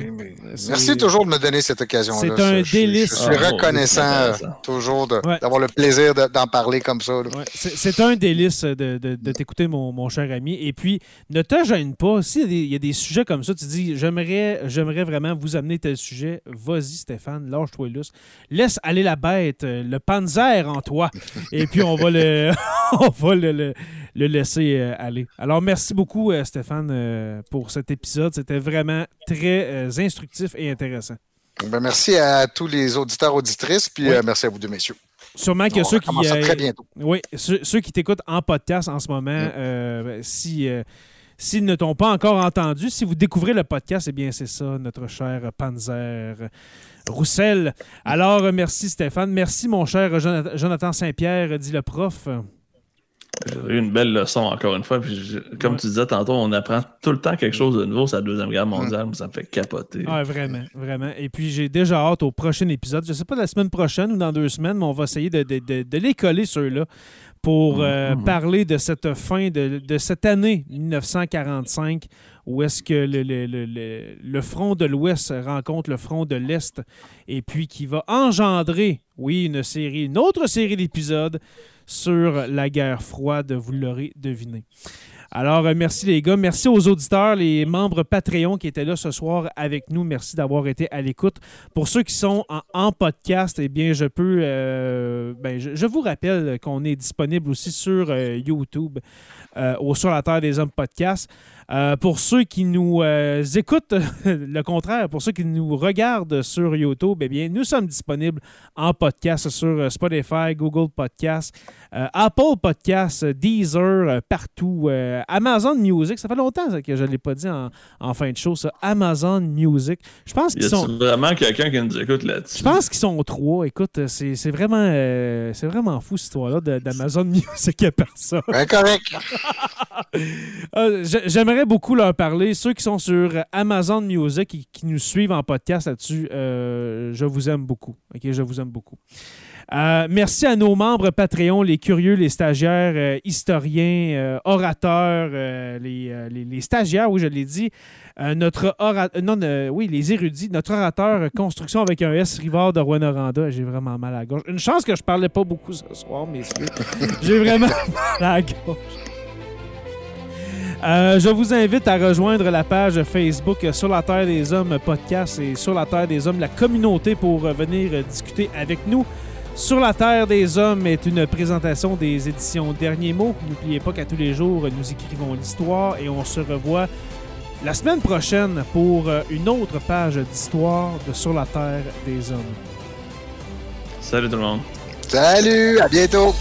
Merci toujours de me donner cette occasion-là. C'est un délice. Je, suis reconnaissant toujours d'avoir le plaisir d'en parler comme ça. C'est un délice de, t'écouter, mon, cher ami. Et puis, ne te gêne pas. S'il y, y, a des sujets comme ça, tu dis j'aimerais vraiment vous amener tel sujet, vas-y, Stéphane, lâche-toi lousse. Laisse aller la bête, euh, le panzer en toi. Et puis, on va le, <laughs> on va le, le laisser aller. Alors, merci beaucoup, Stéphane. Stéphane, euh, pour cet épisode. C'était vraiment très euh, instructif et intéressant. Ben, merci à tous les auditeurs, auditrices, puis euh, merci à vous deux, messieurs. Sûrement que ceux qui. très bientôt. Oui, ceux, qui t'écoutent en podcast en ce moment, si. S'ils ne t'ont pas encore entendu, si vous découvrez le podcast, eh bien, c'est ça, notre cher Panzer Roussel. Alors, merci Stéphane. Merci, mon cher Jonathan Saint-Pierre, dit le prof. J'ai eu une belle leçon encore une fois. comme tu disais tantôt, on apprend tout le temps quelque chose de nouveau. C'est la Deuxième Guerre mondiale, ça me fait capoter. Ah, vraiment, vraiment. Et puis j'ai déjà hâte au prochain épisode. Je ne sais pas la semaine prochaine ou dans deux semaines, mais on va essayer de, de, les coller ceux-là pour euh, mm-hmm. parler de cette fin de, cette année 1945 où est-ce que le, le, le, front de l'Ouest rencontre le front de l'Est et puis qui va engendrer, oui, une série, une autre série d'épisodes sur la guerre froide, vous l'aurez deviné. Alors, euh, merci les gars. Merci aux auditeurs, les membres Patreon qui étaient là ce soir avec nous. Merci d'avoir été à l'écoute. Pour ceux qui sont en, podcast, eh bien, je peux. Euh, ben, je, vous rappelle qu'on est disponible aussi sur euh, YouTube, au Sur la Terre des Hommes podcast. Euh, pour ceux qui nous euh, écoutent, <laughs> le contraire, pour ceux qui nous regardent sur YouTube, eh bien, nous sommes disponibles en podcast sur euh, Spotify, Google Podcast, Apple Podcast, Deezer, partout. Amazon Music, ça fait longtemps que je ne l'ai pas dit en, fin de show, ça. Amazon Music. Je pense qu'ils sont. vraiment quelqu'un qui nous écoute là-dessus? Je pense qu'ils sont trois. Écoute, c'est vraiment, c'est vraiment fou cette histoire-là d'Amazon <laughs> Music à personne. correct. J'aimerais beaucoup leur parler. Ceux qui sont sur Amazon Music et qui nous suivent en podcast là-dessus, euh, je vous aime beaucoup. OK, je vous aime beaucoup. Euh, merci à nos membres Patreon, les curieux, les stagiaires, euh, historiens, orateurs, les, stagiaires, oui, je l'ai dit. notre non, oui, les érudits, notre orateur construction avec un S Rivard de Rouen-Noranda. J'ai vraiment mal à la. Une chance que je parlais pas beaucoup ce soir, messieurs. J'ai vraiment <laughs> mal à la. Euh, je vous invite à rejoindre la page Facebook Sur la Terre des Hommes podcast et Sur la Terre des Hommes, la communauté pour venir discuter avec nous. Sur la Terre des Hommes est une présentation des éditions Derniers mots. N'oubliez pas qu'à tous les jours, nous écrivons l'histoire et on se revoit la semaine prochaine pour une autre page d'histoire de Sur la Terre des Hommes. Salut tout le monde. Salut, à bientôt.